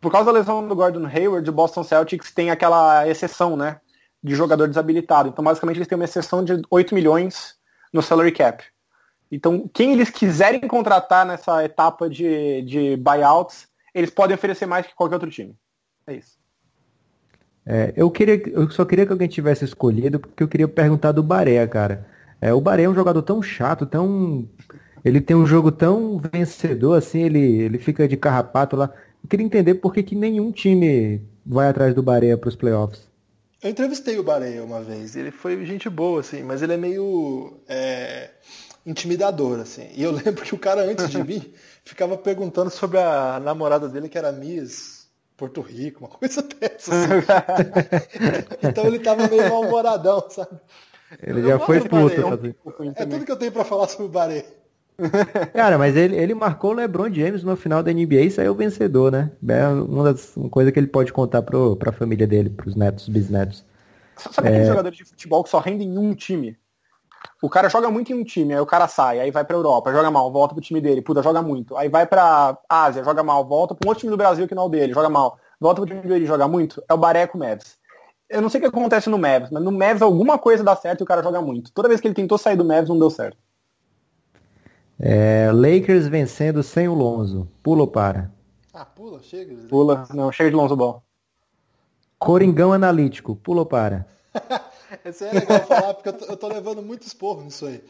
Por causa da lesão do Gordon Hayward, o Boston Celtics tem aquela exceção, né? De jogador desabilitado. Então, basicamente, eles têm uma exceção de 8 milhões no salary cap. Então, quem eles quiserem contratar nessa etapa de, de buyouts, eles podem oferecer mais que qualquer outro time. É isso. É, eu, queria, eu só queria que alguém tivesse escolhido, porque eu queria perguntar do Barea, cara. É, o Bahrein é um jogador tão chato, tão. Ele tem um jogo tão vencedor, assim, ele, ele fica de carrapato lá. Eu queria entender por que, que nenhum time vai atrás do Bareia para os playoffs. Eu entrevistei o Bareia uma vez, ele foi gente boa, assim, mas ele é meio é, intimidador, assim. E eu lembro que o cara, antes de mim, ficava perguntando sobre a namorada dele, que era Miss Porto Rico, uma coisa dessa. Assim. então ele tava meio mal-humoradão, sabe? Ele já foi puto. É tudo que eu tenho para falar sobre o Baré. Cara, mas ele, ele marcou o LeBron James no final da NBA e saiu vencedor, né? É uma, das, uma coisa que ele pode contar pro, pra família dele, pros netos, bisnetos. Sabe é... aqueles jogadores de futebol que só rendem em um time? O cara joga muito em um time, aí o cara sai, aí vai pra Europa, joga mal, volta pro time dele, puta, joga muito. Aí vai pra Ásia, joga mal, volta um outro time do Brasil que não é o dele, joga mal. Volta pro time dele, joga muito. É o Bareco Mavs eu não sei o que acontece no Mavs, mas no Mavs alguma coisa dá certo e o cara joga muito. Toda vez que ele tentou sair do Mavs não deu certo. É, Lakers vencendo sem o Lonzo. Pula ou para? Ah, pula, chega. Pula, não, chega de Lonzo Ball. Coringão analítico. Pula ou para? Esse é legal falar, porque eu tô, eu tô, levando muito esporro nisso aí.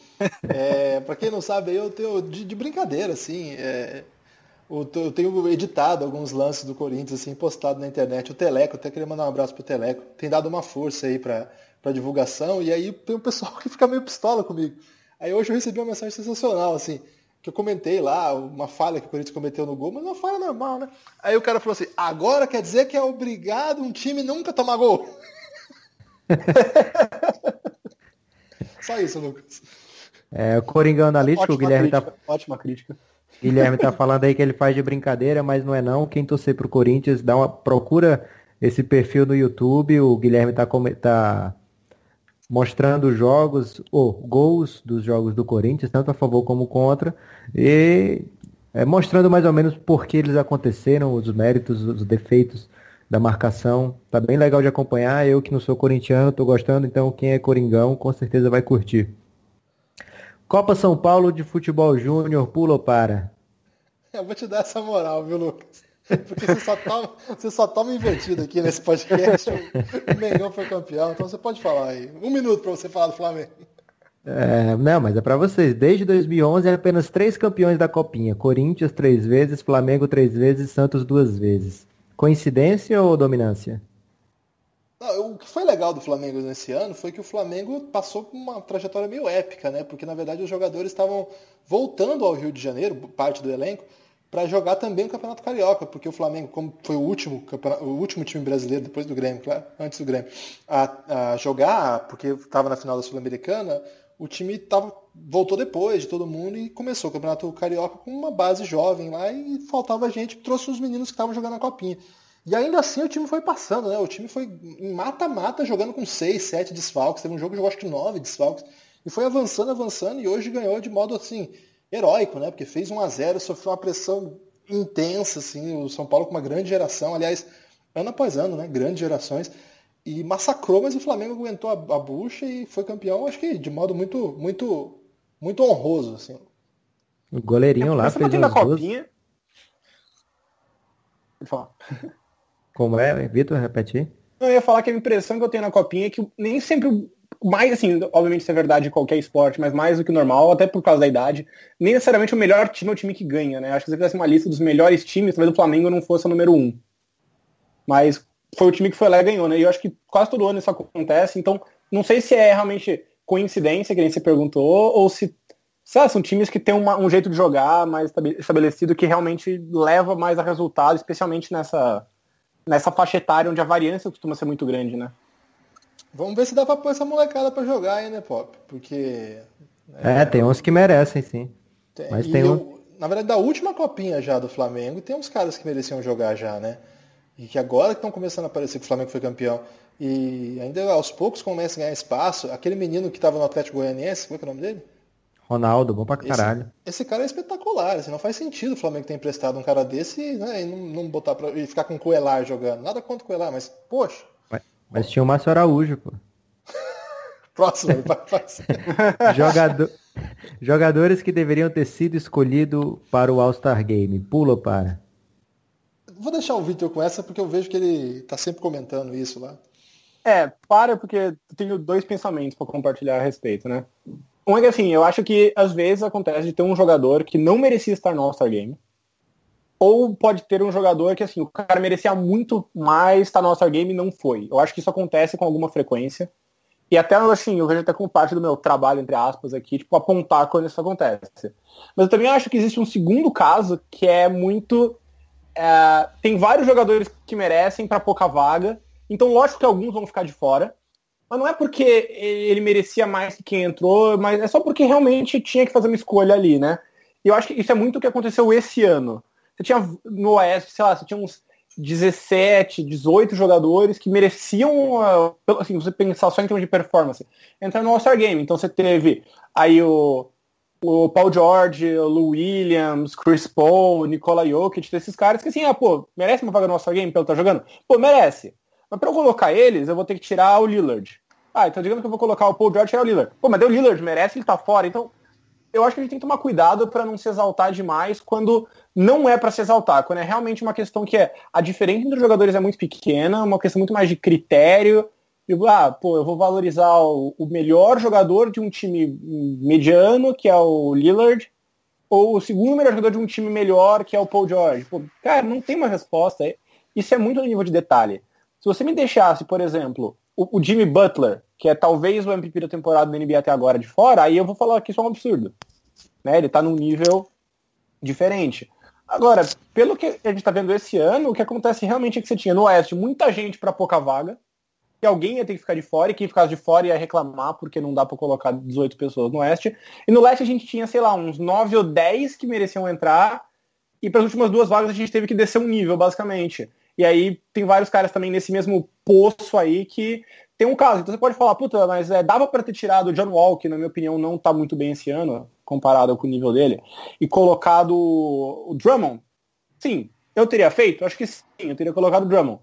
É, pra quem não sabe, eu tenho de, de brincadeira, assim. É, eu tenho editado alguns lances do Corinthians, assim, postado na internet. O Teleco, até queria mandar um abraço pro Teleco, tem dado uma força aí pra, pra divulgação, e aí tem um pessoal que fica meio pistola comigo. Aí hoje eu recebi uma mensagem sensacional, assim, que eu comentei lá, uma falha que o Corinthians cometeu no gol, mas uma falha normal, né? Aí o cara falou assim, agora quer dizer que é obrigado um time nunca tomar gol. Só isso, Lucas. É, o Coringão Analítico, o Guilherme crítica, tá, Ótima crítica. Guilherme tá falando aí que ele faz de brincadeira, mas não é não. Quem torcer pro Corinthians, dá uma procura esse perfil no YouTube. O Guilherme tá, tá mostrando jogos, ou gols dos jogos do Corinthians, tanto a favor como contra, e é, mostrando mais ou menos por que eles aconteceram, os méritos, os defeitos da marcação. Tá bem legal de acompanhar. Eu que não sou corintiano, tô gostando, então quem é coringão com certeza vai curtir. Copa São Paulo de Futebol Júnior, pula ou para? Eu vou te dar essa moral, viu, Lucas? Porque você só toma, você só toma invertido aqui nesse podcast. O Mengão foi campeão, então você pode falar aí. Um minuto pra você falar do Flamengo. É, não, mas é pra vocês. Desde 2011, é apenas três campeões da Copinha. Corinthians três vezes, Flamengo três vezes, Santos duas vezes. Coincidência ou dominância? Não, o que foi legal do Flamengo nesse ano foi que o Flamengo passou por uma trajetória meio épica, né? Porque na verdade os jogadores estavam voltando ao Rio de Janeiro, parte do elenco, para jogar também o Campeonato Carioca, porque o Flamengo, como foi o último, o último time brasileiro depois do Grêmio, claro, antes do Grêmio, a, a jogar, porque estava na final da Sul-Americana, o time tava, voltou depois de todo mundo e começou o Campeonato Carioca com uma base jovem lá e faltava gente trouxe os meninos que estavam jogando a copinha. E ainda assim o time foi passando, né? O time foi mata-mata jogando com seis, sete desfalques. Teve um jogo que jogou acho que nove desfalques. E foi avançando, avançando, e hoje ganhou de modo assim, heróico, né? Porque fez 1 a 0 sofreu uma pressão intensa, assim, o São Paulo com uma grande geração, aliás, ano após ano, né? Grandes gerações. E massacrou, mas o Flamengo aguentou a, a bucha e foi campeão, acho que de modo muito, muito, muito honroso, assim. O goleirinho lá Essa fez umas duas. copinha. Falar. Como é, Vitor? Repete aí. Não, eu ia falar que a impressão que eu tenho na copinha é que nem sempre, o- mais assim, obviamente isso é verdade em qualquer esporte, mas mais do que normal, até por causa da idade, nem necessariamente o melhor time é o time que ganha, né? Acho que se fizesse uma lista dos melhores times, talvez o Flamengo não fosse o número um. Mas foi o time que foi lá e ganhou, né? E eu acho que quase todo ano isso acontece, então não sei se é realmente coincidência, que nem você perguntou, ou se sei lá, são times que têm uma- um jeito de jogar mais estabe- estabelecido que realmente leva mais a resultado, especialmente nessa, nessa faixa etária onde a variância costuma ser muito grande, né? Vamos ver se dá pra pôr essa molecada pra jogar aí, né, Pop? Porque É, tem uns que merecem, sim. Tem- Mas tem eu- Na verdade, da última copinha já do Flamengo, tem uns caras que mereciam jogar já, né? E que agora que estão começando a aparecer que o Flamengo foi campeão. E ainda aos poucos começa a ganhar espaço. Aquele menino que estava no Atlético Goianiense, como é que é o nome dele? Ronaldo, bom pra Esse- caralho. Esse, cara é espetacular, assim, não faz sentido o Flamengo ter emprestado um cara desse né, e não, não botar pra, e ficar com o Coelar jogando. Nada contra o Coelar, mas, poxa, Mas tinha o Márcio Araújo, pô. próximo, vai, vai. Jogador... Jogadores que deveriam ter sido escolhidos para o All-Star Game. Pula ou para? Vou deixar o Vitor com essa porque eu vejo que ele tá sempre comentando isso lá. É, para porque eu tenho dois pensamentos para compartilhar a respeito, né? Um é que assim, eu acho que às vezes acontece de ter um jogador que não merecia estar no All-Star Game. Ou pode ter um jogador que assim, o cara merecia muito mais estar no All-Star Game e não foi. Eu acho que isso acontece com alguma frequência. E até assim, eu vejo até como parte do meu trabalho, entre aspas, aqui, tipo, apontar quando isso acontece. Mas eu também acho que existe um segundo caso que é muito. é, tem vários jogadores que merecem para pouca vaga. Então, lógico que alguns vão ficar de fora. Mas não é porque ele merecia mais que quem entrou, mas é só porque realmente tinha que fazer uma escolha ali, né? E eu acho que isso é muito o que aconteceu esse ano. Você tinha no Oeste, sei lá, você tinha uns 17, 18 jogadores que mereciam, ah, assim, você pensar só em termos de performance, entrar no All-Star Game. Então você teve aí o, o Paul George, o Lou Williams, Chris Paul, Nikola Jokic, desses caras que assim, ah, pô, merece uma vaga no All-Star Game pelo que tá jogando? Pô, merece. Mas pra eu colocar eles, eu vou ter que tirar o Lillard. Ah, então digamos que eu vou colocar o Paul George e o Lillard. Pô, mas deu o Lillard, merece, ele tá fora. Então, eu acho que a gente tem que tomar cuidado para não se exaltar demais quando não é para se exaltar, quando é realmente uma questão que é a diferença entre os jogadores é muito pequena, uma questão muito mais de critério. E, ah, pô, eu vou valorizar o, o melhor jogador de um time mediano, que é o Lillard, ou o segundo melhor jogador de um time melhor, que é o Paul George. Pô, cara, não tem uma resposta. Isso é muito no nível de detalhe. Se você me deixasse, por exemplo, o, o Jimmy Butler, que é talvez o MVP da temporada da NBA até agora de fora, aí eu vou falar que isso é um absurdo. Né? Ele tá num nível diferente. Agora, pelo que a gente tá vendo esse ano, o que acontece realmente é que você tinha no Oeste muita gente para pouca vaga, que alguém ia ter que ficar de fora, e quem ficasse de fora ia reclamar porque não dá para colocar 18 pessoas no Oeste. E no Leste a gente tinha, sei lá, uns 9 ou 10 que mereciam entrar, e para as últimas duas vagas a gente teve que descer um nível, basicamente. E aí tem vários caras também nesse mesmo poço aí que tem um caso. Então você pode falar, puta, mas é, dava para ter tirado o John Wall, que na minha opinião não tá muito bem esse ano, comparado com o nível dele, e colocado o Drummond. Sim, eu teria feito? Acho que sim, eu teria colocado o Drummond.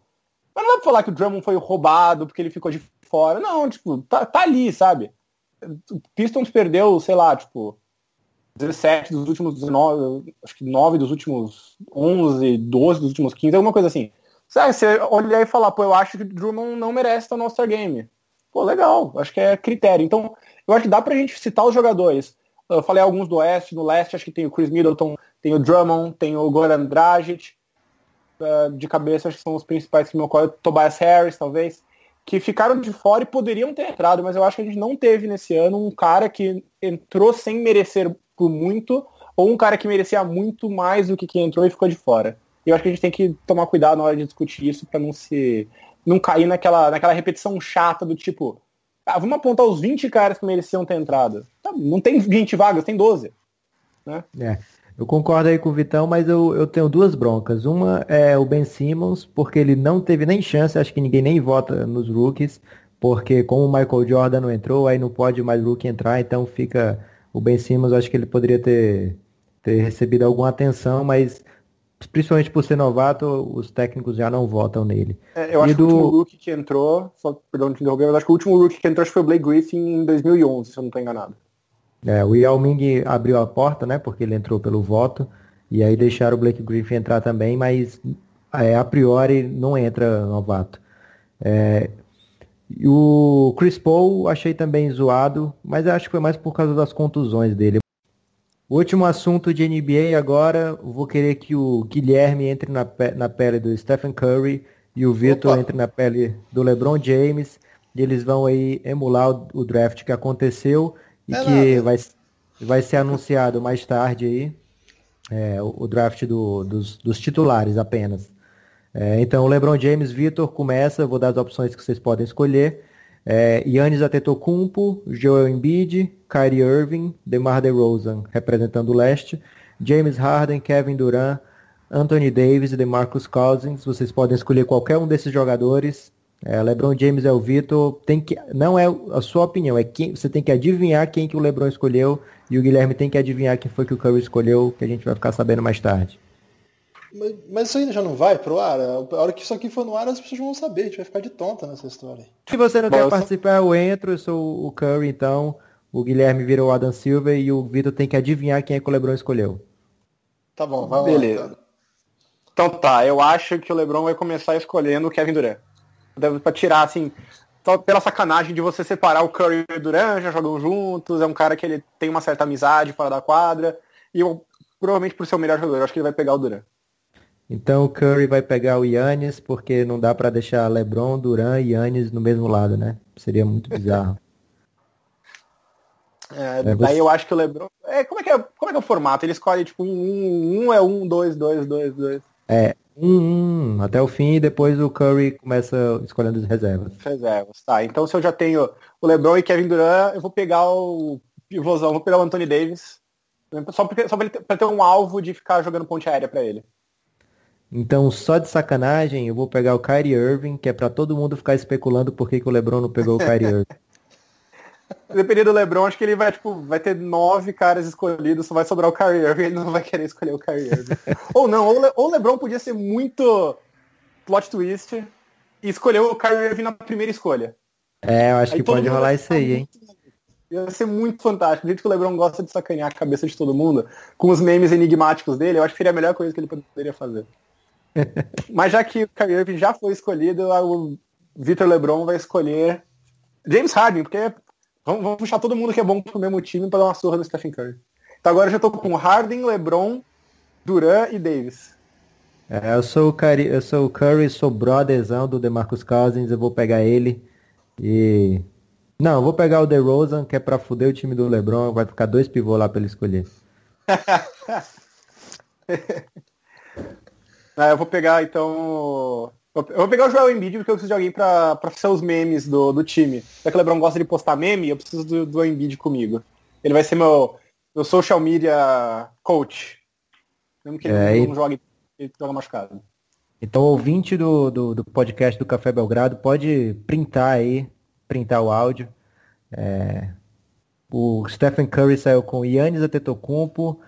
Mas não dá pra falar que o Drummond foi roubado porque ele ficou de fora. Não, tipo, tá, tá ali, sabe? O Pistons perdeu, sei lá, tipo, 17 dos últimos 19, acho que 9 dos últimos 11, 12 dos últimos 15, alguma coisa assim. Sabe, você olhar e falar, pô, eu acho que o Drummond não merece estar no All-Star Game. Pô, legal, acho que é critério. Então, eu acho que dá pra gente citar os jogadores. Eu falei alguns do Oeste, no Leste acho que tem o Chris Middleton, tem o Drummond, tem o Goran Dragic, uh, de cabeça acho que são os principais que me ocorrem, Tobias Harris, talvez, que ficaram de fora e poderiam ter entrado, mas eu acho que a gente não teve nesse ano um cara que entrou sem merecer por muito, ou um cara que merecia muito mais do que quem entrou e ficou de fora. E eu acho que a gente tem que tomar cuidado na hora de discutir isso para não se não cair naquela, naquela repetição chata do tipo, ah, vamos apontar os 20 caras que mereciam ter entrado. Tá, não tem 20 vagas, tem 12. Né? É. Eu concordo aí com o Vitão, mas eu, eu tenho duas broncas. Uma é o Ben Simmons, porque ele não teve nem chance, acho que ninguém nem vota nos rookies, porque como o Michael Jordan não entrou, aí não pode mais rookie entrar, então fica o Ben Simmons, acho que ele poderia ter, ter recebido alguma atenção, mas principalmente por ser novato, os técnicos já não votam nele. É, eu acho que o último rookie que entrou, só perdão te interromper, mas acho que o último rookie que entrou foi o Blake Griffin em 2011, se eu não estou enganado. É, o Yao Ming abriu a porta, né, porque ele entrou pelo voto, e aí deixaram o Blake Griffin entrar também, mas é, a priori não entra novato. É, e o Chris Paul achei também zoado, mas acho que foi mais por causa das contusões dele. O último assunto de NBA agora, vou querer que o Guilherme entre na, pe na pele do Stephen Curry e o Vitor entre na pele do LeBron James. E eles vão aí emular o, o draft que aconteceu e é que vai, vai ser anunciado mais tarde aí, é, o, o, draft do, dos, dos, titulares apenas. É, então, o LeBron James, Vitor, começa, vou dar as opções que vocês podem escolher. É, Yannis Antetokounmpo, Joel Embiid, Kyrie Irving, DeMar DeRozan, representando o leste, James Harden, Kevin Durant, Anthony Davis e DeMarcus Cousins. Vocês podem escolher qualquer um desses jogadores é, LeBron James é o Vitor. Tem que não é a sua opinião, é quem você tem que adivinhar quem que o LeBron escolheu e o Guilherme tem que adivinhar quem foi que o Curry escolheu, que a gente vai ficar sabendo mais tarde. Mas, mas isso ainda já não vai pro ar? A hora que isso aqui for no ar, as pessoas vão saber, a gente vai ficar de tonta nessa história. Se você não Bom, quer participar, eu entro, eu sou o Curry, então. O Guilherme virou o Adam Silver e o Vitor tem que adivinhar quem é que o LeBron escolheu. Tá bom, vai Beleza. lá. Então. então tá, eu acho que o LeBron vai começar escolhendo o Kevin Durant para tirar, assim, só pela sacanagem de você separar o Curry e o Durant, já jogam juntos, é um cara que ele tem uma certa amizade fora da quadra, e eu, provavelmente por ser o melhor jogador, eu acho que ele vai pegar o Durant. Então o Curry vai pegar o Yannis, porque não dá para deixar LeBron, Durant e Yannis no mesmo lado, né? Seria muito bizarro. É, é, daí eu acho que o LeBron. É, como, é que é, como é que é o formato? Ele escolhe tipo um, um, um é um, dois, dois, dois, dois. É, um, um, até o fim e depois o Curry começa escolhendo as reservas. Reservas, tá. Então se eu já tenho o LeBron e Kevin Durant, eu vou pegar o pivôzão, vou pegar o Anthony Davis. Só, porque, só pra, ter um alvo de ficar jogando ponte aérea para ele. Então, só de sacanagem, eu vou pegar o Kyrie Irving, que é para todo mundo ficar especulando por que, que o LeBron não pegou o Kyrie Irving. Dependendo do LeBron, acho que ele vai, tipo, vai ter nove caras escolhidos, só vai sobrar o Kyrie Irving, ele não vai querer escolher o Kyrie Irving. ou não, ou, Le o LeBron podia ser muito plot twist e escolher o Kyrie Irving na primeira escolha. É, eu acho aí que pode rolar isso aí, hein? Ia ser muito fantástico. Do jeito que o LeBron gosta de sacanear a cabeça de todo mundo, com os memes enigmáticos dele, eu acho que seria a melhor coisa que ele poderia fazer. Mas já que o Kyrie Irving já foi escolhido, o Victor LeBron vai escolher James Harden, porque Vamos, vamos puxar todo mundo que é bom pro mesmo time para dar uma surra no Stephen Curry. Então agora eu já tô com Harden, LeBron, Duran e Davis. É, eu sou o Curry, eu sou o Curry, sou brotherzão do DeMarcus Cousins, eu vou pegar ele e não, eu vou pegar o DeRozan, que é pra fuder o time do LeBron, vai ficar dois pivôs lá pra ele escolher. eu vou pegar então Eu vou pegar o Joel Embiid porque eu preciso de alguém pra, pra ser os memes do, do time. Já que o Lebron gosta de postar meme, eu preciso do, do Embiid comigo. Ele vai ser meu, meu social media coach. Mesmo que ele é, não, não jogue, ele joga machucado. Então, ouvinte do, do, do, podcast do Café Belgrado, pode printar aí, printar o áudio. É, o Stephen Curry saiu com Yannis Antetokounmpo,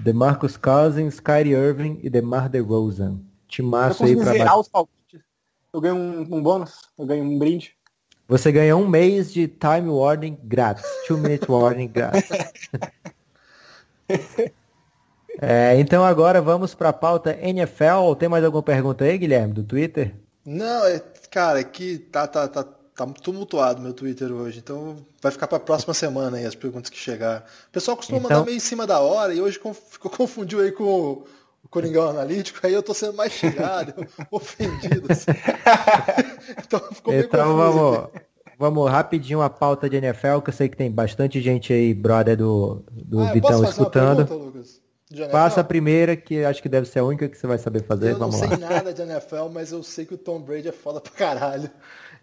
DeMarcus Cousins, Kyrie Irving e DeMar DeRozan. Timaço aí pra baixo eu ganho um, um, bônus, eu ganho um brinde. Você ganha um mês de time warning grátis. Two minute warning grátis. é, então agora vamos para a pauta NFL. Tem mais alguma pergunta aí, Guilherme, do Twitter? Não, é, cara, aqui tá, tá, tá, tá tumultuado meu Twitter hoje, então vai ficar para a próxima semana aí as perguntas que chegar. O pessoal costuma então... mandar meio em cima da hora e hoje ficou confundiu aí com o Coringão Analítico, aí eu tô sendo mais xingado, ofendido. Assim. então ficou bem então vamos, vamos rapidinho a pauta de NFL, que eu sei que tem bastante gente aí, brother do, do ah, Vitão escutando. Pergunta, Passa a primeira, que acho que deve ser a única que você vai saber fazer. Eu vamos não sei nada de NFL, mas eu sei que o Tom Brady é foda pra caralho.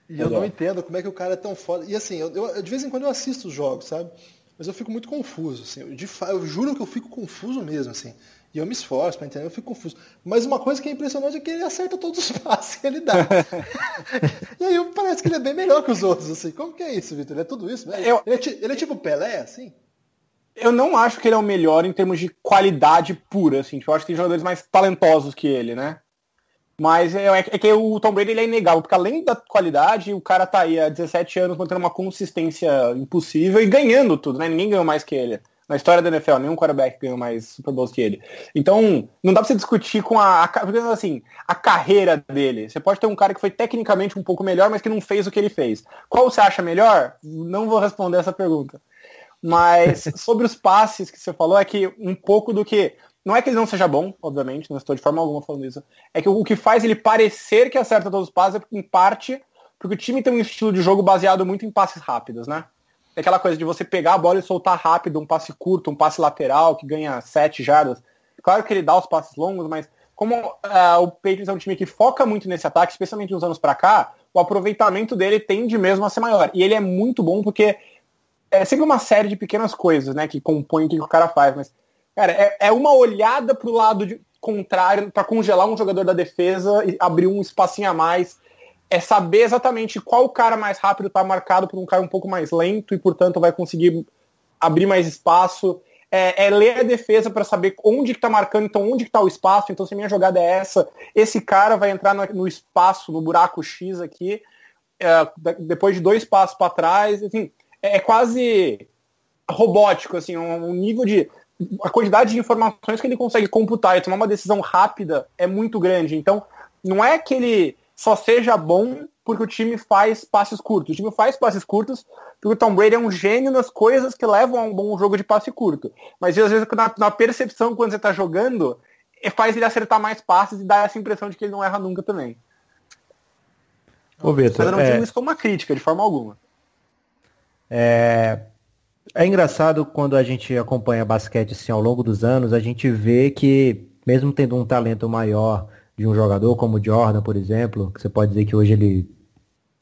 E eu não entendo como é que o cara é tão foda. E assim, eu, eu, de vez em quando eu assisto os jogos, sabe? Mas eu fico muito confuso, assim. Eu, de, eu juro que eu fico confuso mesmo, assim. E eu me esforço para entender, eu fico confuso. Mas uma coisa que é impressionante é que ele acerta todos os passes que ele dá. e aí parece que ele é bem melhor que os outros, assim. Como que é isso, Vitor? Ele é tudo isso? Eu, ele, é, ele é tipo Pelé, assim? Eu não acho que ele é o melhor em termos de qualidade pura, assim. Tipo, eu acho que tem jogadores mais talentosos que ele, né? Mas é, é, que o Tom Brady ele é inegável, porque além da qualidade, o cara tá aí há 17 anos mantendo uma consistência impossível e ganhando tudo, né? Ninguém ganhou mais que ele na história da NFL, nenhum quarterback ganhou mais Super Bowls que ele. Então, não dá pra você discutir com a, a, assim, a carreira dele. Você pode ter um cara que foi tecnicamente um pouco melhor, mas que não fez o que ele fez. Qual você acha melhor? Não vou responder essa pergunta. Mas sobre os passes que você falou, é que um pouco do que. Não é que ele não seja bom, obviamente, não estou de forma alguma falando isso. É que o que faz ele parecer que acerta todos os passes é, em parte, porque o time tem um estilo de jogo baseado muito em passes rápidos, né? É aquela coisa de você pegar a bola e soltar rápido, um passe curto, um passe lateral que ganha sete jardas. Claro que ele dá os passes longos, mas como uh, o Patriots é um time que foca muito nesse ataque, especialmente uns anos para cá, o aproveitamento dele tende mesmo a ser maior. E ele é muito bom porque é sempre uma série de pequenas coisas, né, que compõem o que o cara faz. Mas, cara, é, é uma olhada pro lado de, contrário para congelar um jogador da defesa e abrir um espacinho a mais é saber exatamente qual cara mais rápido está marcado por um cara um pouco mais lento e, portanto, vai conseguir abrir mais espaço. É, é ler a defesa para saber onde que está marcando, então onde que está o espaço. Então, se minha jogada é essa, esse cara vai entrar no, no espaço, no buraco X aqui, é, depois de dois passos para trás. Enfim, é, é, quase robótico, assim, um, um nível de a quantidade de informações que ele consegue computar e tomar uma decisão rápida é muito grande. Então, não é que ele só seja bom porque o time faz passes curtos. O time faz passes curtos porque o Tom Brady é um gênio nas coisas que levam a um bom jogo de passe curto. Mas às vezes na, na percepção quando você está jogando, é, faz ele acertar mais passes e dar essa impressão de que ele não erra nunca também. Ô, Vitor, Mas eu não é... digo isso como uma crítica, de forma alguma. É... é engraçado quando a gente acompanha basquete assim, ao longo dos anos, a gente vê que, mesmo tendo um talento maior de um jogador como o Jordan, por exemplo, que você pode dizer que hoje ele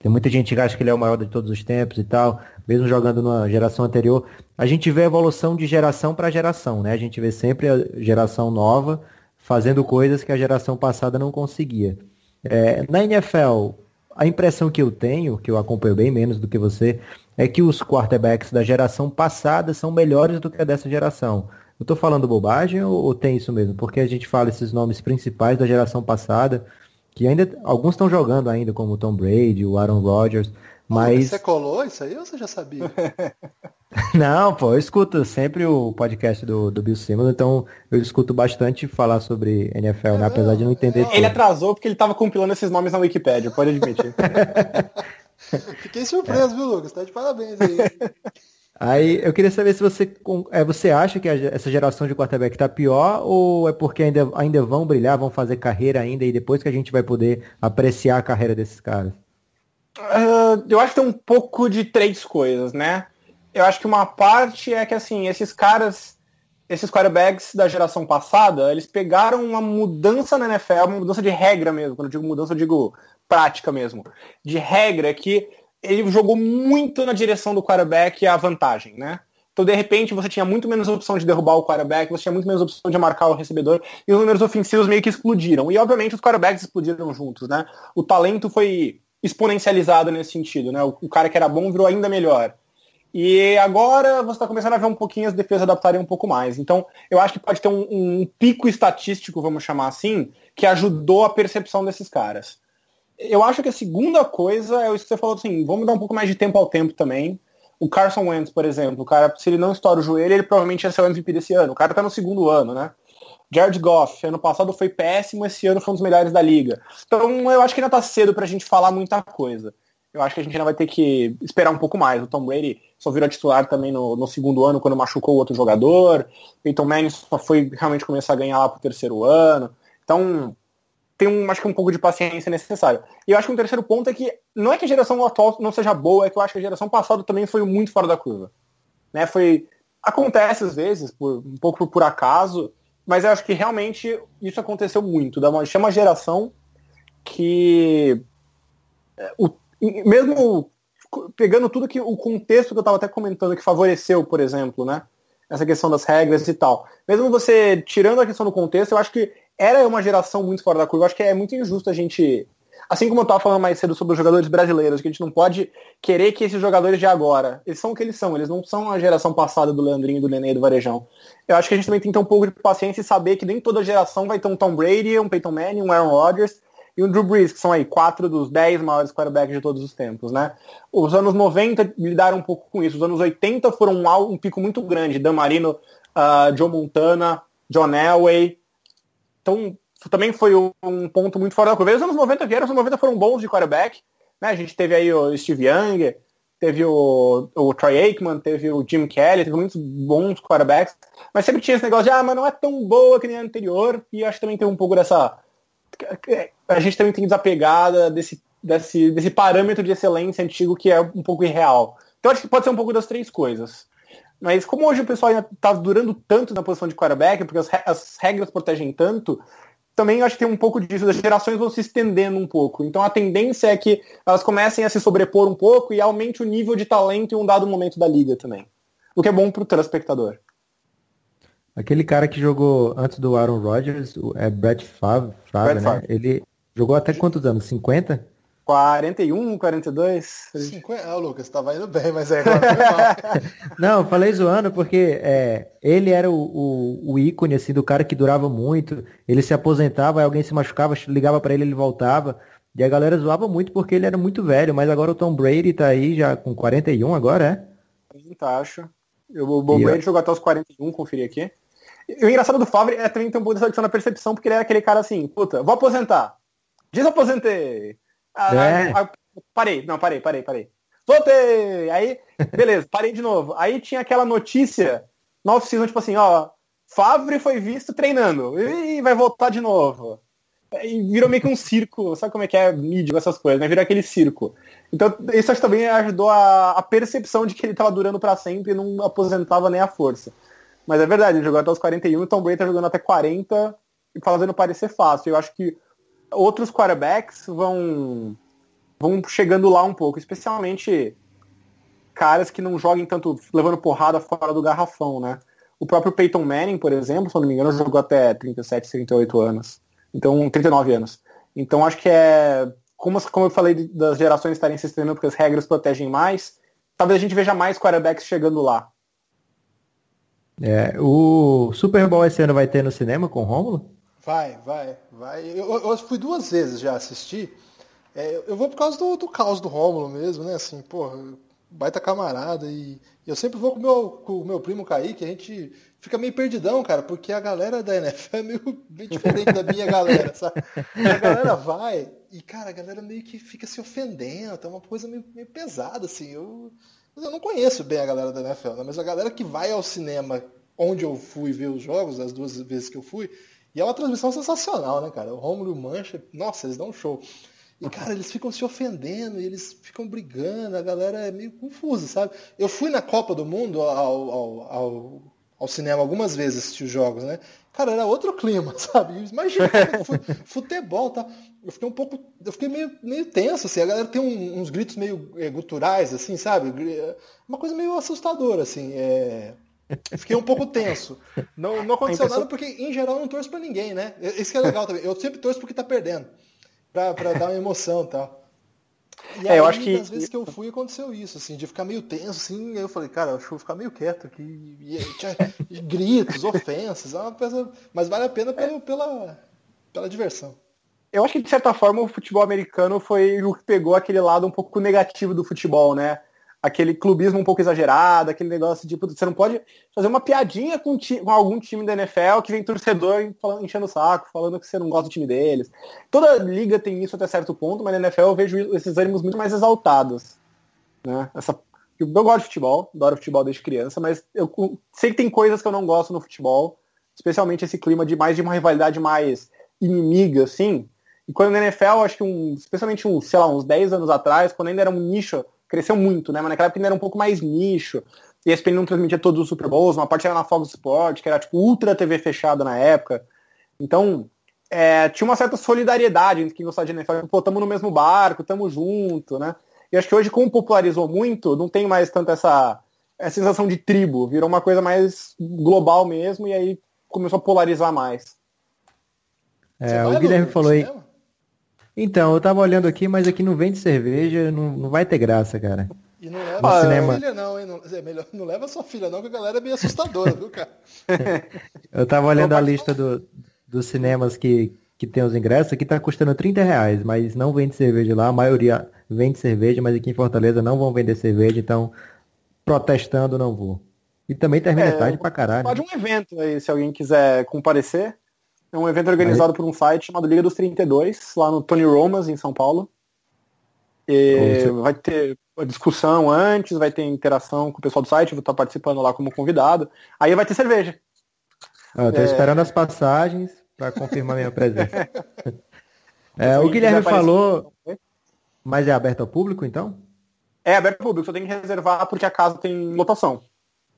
tem muita gente que acha que ele é o maior de todos os tempos e tal, mesmo jogando na geração anterior. A gente vê a evolução de geração para geração, né? A gente vê sempre a geração nova fazendo coisas que a geração passada não conseguia. É, na NFL, a impressão que eu tenho, que eu acompanho bem menos do que você, é que os quarterbacks da geração passada são melhores do que a dessa geração. Eu tô falando bobagem ou, ou, tem isso mesmo? Porque a gente fala esses nomes principais da geração passada, que ainda alguns estão jogando ainda, como o Tom Brady, o Aaron Rodgers, mas... Você colou isso aí ou você já sabia? não, pô, eu escuto sempre o podcast do, do Bill Simmons, então eu escuto bastante falar sobre NFL, né? Apesar de não entender Ele atrasou porque ele tava compilando esses nomes na Wikipedia, pode admitir. Fiquei surpreso, viu, Lucas? Tá de parabéns aí. Aí eu queria saber se você, é, você acha que essa geração de quarterback está pior ou é porque ainda, ainda vão brilhar, vão fazer carreira ainda e depois que a gente vai poder apreciar a carreira desses caras? Uh, eu acho que tem um pouco de três coisas, né? Eu acho que uma parte é que assim, esses caras esses quarterbacks da geração passada, eles pegaram uma mudança na NFL, uma mudança de regra mesmo. Quando eu digo mudança, eu digo prática mesmo. De regra que ele jogou muito na direção do quarterback a vantagem, né? Então, de repente, você tinha muito menos opção de derrubar o quarterback, você tinha muito menos opção de marcar o recebedor, e os números ofensivos meio que explodiram. E, obviamente, os quarterbacks explodiram juntos, né? O talento foi exponencializado nesse sentido, né? O, cara que era bom virou ainda melhor. E agora você está começando a ver um pouquinho as defesas adaptarem um pouco mais. Então, eu acho que pode ter um, um pico estatístico, vamos chamar assim, que ajudou a percepção desses caras. Eu acho que a segunda coisa é isso que você falou assim, vamos dar um pouco mais de tempo ao tempo também. O Carson Wentz, por exemplo, o cara, se ele não estoura o joelho, ele provavelmente ia ser o MVP desse ano. O cara tá no segundo ano, né? Jared Goff, ano passado foi péssimo, esse ano foi um dos melhores da liga. Então eu acho que ainda tá cedo pra gente falar muita coisa eu acho que a gente ainda vai ter que esperar um pouco mais. O Tom Brady só virou titular também no, no segundo ano, quando machucou o outro jogador. Peyton Manning só foi realmente começar a ganhar lá pro terceiro ano. Então, tem um, acho que um pouco de paciência necessário. E eu acho que um terceiro ponto é que não é que a geração atual não seja boa, é que eu acho que a geração passada também foi muito fora da curva. Né? Foi acontece às vezes, por, um pouco por, acaso, mas eu acho que realmente isso aconteceu muito. Da uma, chama geração que é, o mesmo pegando tudo que o contexto que eu estava até comentando que favoreceu, por exemplo, né? Essa questão das regras e tal. Mesmo você tirando a questão do contexto, eu acho que era uma geração muito fora da curva. Eu acho que é muito injusto a gente. Assim como eu estava falando mais cedo sobre os jogadores brasileiros, que a gente não pode querer que esses jogadores de agora, eles são o que eles são, eles não são a geração passada do Leandrinho, do Nenê e do Varejão. Eu acho que a gente também tem que ter um pouco de paciência e saber que nem toda geração vai ter um Tom Brady, um Peyton Manning, um Aaron Rodgers, e o Drew Brees, que são aí quatro dos dez maiores quarterbacks de todos os tempos, né? Os anos 90 lidaram um pouco com isso. Os anos 80 foram um, um pico muito grande. Dan Marino, uh, Joe Montana, John Elway. Então, também foi um ponto muito fora da curva. Os anos 90 vieram, os anos 90 foram bons de quarterback. Né? A gente teve aí o Steve Young, teve o, o Troy Aikman, teve o Jim Kelly, teve muitos bons quarterbacks. Mas sempre tinha esse negócio de, ah, mas não é tão boa que nem a anterior. E acho que também tem um pouco dessa a gente também tem desapegada desse, desse, desse parâmetro de excelência antigo que é um pouco irreal. Então acho que pode ser um pouco das três coisas. Mas como hoje o pessoal ainda está durando tanto na posição de quarterback, porque as, as regras protegem tanto, também acho que tem um pouco disso, as gerações vão se estendendo um pouco. Então a tendência é que elas comecem a se sobrepor um pouco e aumente o nível de talento em um dado momento da liga também. O que é bom para o telespectador. Aquele cara que jogou antes do Aaron Rodgers, é Brett Favre, Favre Brett né? Favre. Ele jogou até quantos anos? 50? 41, 42? 50, ah, Lucas, tava indo bem, mas é agora Não, falei zoando porque é, ele era o, o, o, ícone assim, do cara que durava muito, ele se aposentava, aí alguém se machucava, ligava para ele, ele voltava. E a galera zoava muito porque ele era muito velho, mas agora o Tom Brady tá aí já com 41 agora, é? 30, acho. O Brady jogou até os 41, conferi aqui. E o engraçado do Favre é também ter um pouco dessa adição na percepção, porque ele é aquele cara assim, puta, vou aposentar. Desaposentei. Ah, é. ah, parei, não, parei, parei, parei. Voltei! Aí, beleza, parei de novo. Aí tinha aquela notícia no off-season, tipo assim, ó, Favre foi visto treinando e vai voltar de novo. E virou meio que um circo, sabe como é que é mídia, essas coisas, né? Virou aquele circo. Então, isso acho que também ajudou a, a percepção de que ele estava durando para sempre e não aposentava nem a força. Mas é verdade, ele jogou até os 41, o Tom Brady tá jogando até 40 e fazendo parecer fácil. Eu acho que outros quarterbacks vão vão chegando lá um pouco, especialmente caras que não joguem tanto levando porrada fora do garrafão, né? O próprio Peyton Manning, por exemplo, se não me engano, jogou até 37, 38 anos. Então, 39 anos. Então, acho que é como, como eu falei das gerações estarem se estendendo porque as regras protegem mais, talvez a gente veja mais quarterbacks chegando lá. É, o Super Bowl esse ano vai ter no cinema com o Rômulo? Vai, vai, vai. Eu, eu, fui duas vezes já assistir. É, eu vou por causa do, do caos do Rômulo mesmo, né? Assim, porra, baita camarada. E, eu sempre vou com meu, com o meu primo Kaique, a gente fica meio perdidão, cara, porque a galera da NFL é meio, meio diferente da minha galera, sabe? A galera vai e, cara, a galera meio que fica se ofendendo, é uma coisa meio, meio pesada, assim. Eu, eu não conheço bem a galera da NFL, né? mas a galera que vai ao cinema onde eu fui ver os jogos, as duas vezes que eu fui, e é uma transmissão sensacional, né, cara? O Romulo e o Mancha, nossa, eles dão um show. E, cara, eles ficam se ofendendo, e eles ficam brigando, a galera é meio confusa, sabe? Eu fui na Copa do Mundo ao, ao, ao, ao cinema algumas vezes assistir os jogos, né? Cara, era outro clima, sabe? Imagina, futebol, tá? Eu fiquei um pouco, eu fiquei meio, meio tenso, assim, a galera tem um, uns gritos meio é, guturais, assim, sabe? Uma coisa meio assustadora, assim, é... Fiquei um pouco tenso. Não, não aconteceu nada porque, em geral, eu não torço pra ninguém, né? Isso que é legal também. Eu sempre torço porque tá perdendo. Pra, pra dar uma emoção e tal. E é, aí, eu acho que. Às vezes que eu fui, aconteceu isso, assim, de ficar meio tenso, assim, aí eu falei, cara, acho que vou ficar meio quieto aqui. E, tinha gritos, ofensas, é uma coisa. Mas vale a pena pelo, pela, pela diversão. Eu acho que, de certa forma, o futebol americano foi o que pegou aquele lado um pouco negativo do futebol, né? Aquele clubismo um pouco exagerado, aquele negócio de, você não pode fazer uma piadinha com, com, algum time da NFL que vem torcedor enchendo o saco, falando que você não gosta do time deles. Toda liga tem isso até certo ponto, mas na NFL eu vejo esses ânimos muito mais exaltados. Né? Essa, eu gosto de futebol, adoro futebol desde criança, mas eu sei que tem coisas que eu não gosto no futebol, especialmente esse clima de mais de uma rivalidade mais inimiga, assim. E quando na NFL, acho que um, especialmente uns, sei lá, uns 10 anos atrás, quando ainda era um nicho cresceu muito, né? Mas naquela época ainda era um pouco mais nicho. E a ESPN não transmitia todos os Super Bowls, uma parte era na Fox Sport, que era tipo ultra TV fechada na época. Então, é, tinha uma certa solidariedade entre quem gostava de NFL. Pô, tamo no mesmo barco, tamo junto, né? E acho que hoje, como popularizou muito, não tem mais tanto essa, essa sensação de tribo. Virou uma coisa mais global mesmo, e aí começou a polarizar mais. É, o Guilherme falou aí. Então, eu tava olhando aqui, mas aqui não vende cerveja, não, não vai ter graça, cara. E não leva a cinema... filha não, hein? Não, é melhor, não leva sua filha não, que a galera é bem assustadora, viu, cara? eu tava olhando a lista do, dos cinemas que, que tem os ingressos, aqui tá custando 30 reais, mas não vende cerveja lá, a maioria vende cerveja, mas aqui em Fortaleza não vão vender cerveja, então protestando não vou. E também termina é, tarde pra caralho. Pode um evento aí, se alguém quiser comparecer. É um evento organizado Aí. por um site chamado Liga dos 32, lá no Tony Romas, em São Paulo. E vai ter discussão antes, vai ter interação com o pessoal do site, vou estar participando lá como convidado. Aí vai ter cerveja. Eu tô é... esperando as passagens para confirmar minha presença. é, o Guilherme falou, mas é aberto ao público então? É aberto ao público, só tem que reservar porque a casa tem lotação.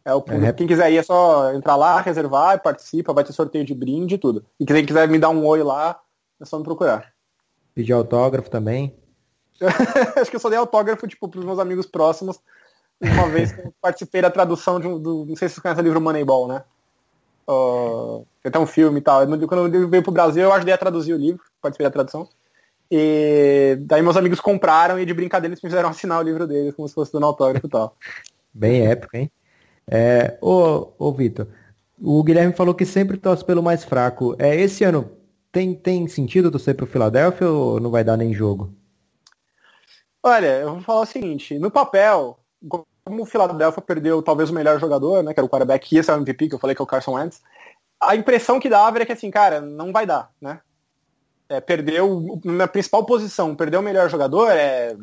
É o É. Quem quiser ir é só entrar lá, reservar, participa, vai ter sorteio de brinde e tudo. E quem quiser me dar um oi lá, é só me procurar. Pedir autógrafo também. Acho que eu só dei autógrafo, tipo, pros meus amigos próximos. Uma vez que eu participei da tradução de um, do. Não sei se vocês conhecem o livro Moneyball, né? Uh, tem até um filme e tal. Quando eu veio pro Brasil, eu ajudei a traduzir o livro, participei da tradução. E daí meus amigos compraram e de brincadeira eles me fizeram assinar o livro deles, como se fosse dando autógrafo e tal. Bem épico, hein? É, ô, ô Vitor, o Guilherme falou que sempre torce pelo mais fraco. É, esse ano tem, tem sentido torcer pro Philadelphia ou não vai dar nem jogo? Olha, eu vou falar o seguinte, no papel, como o Philadelphia perdeu talvez o melhor jogador, né, que era o quarterback, e esse é o MVP que eu falei que é o Carson Wentz, a impressão que dava era que assim, cara, não vai dar, né? É, perdeu na principal posição, perdeu o melhor jogador, é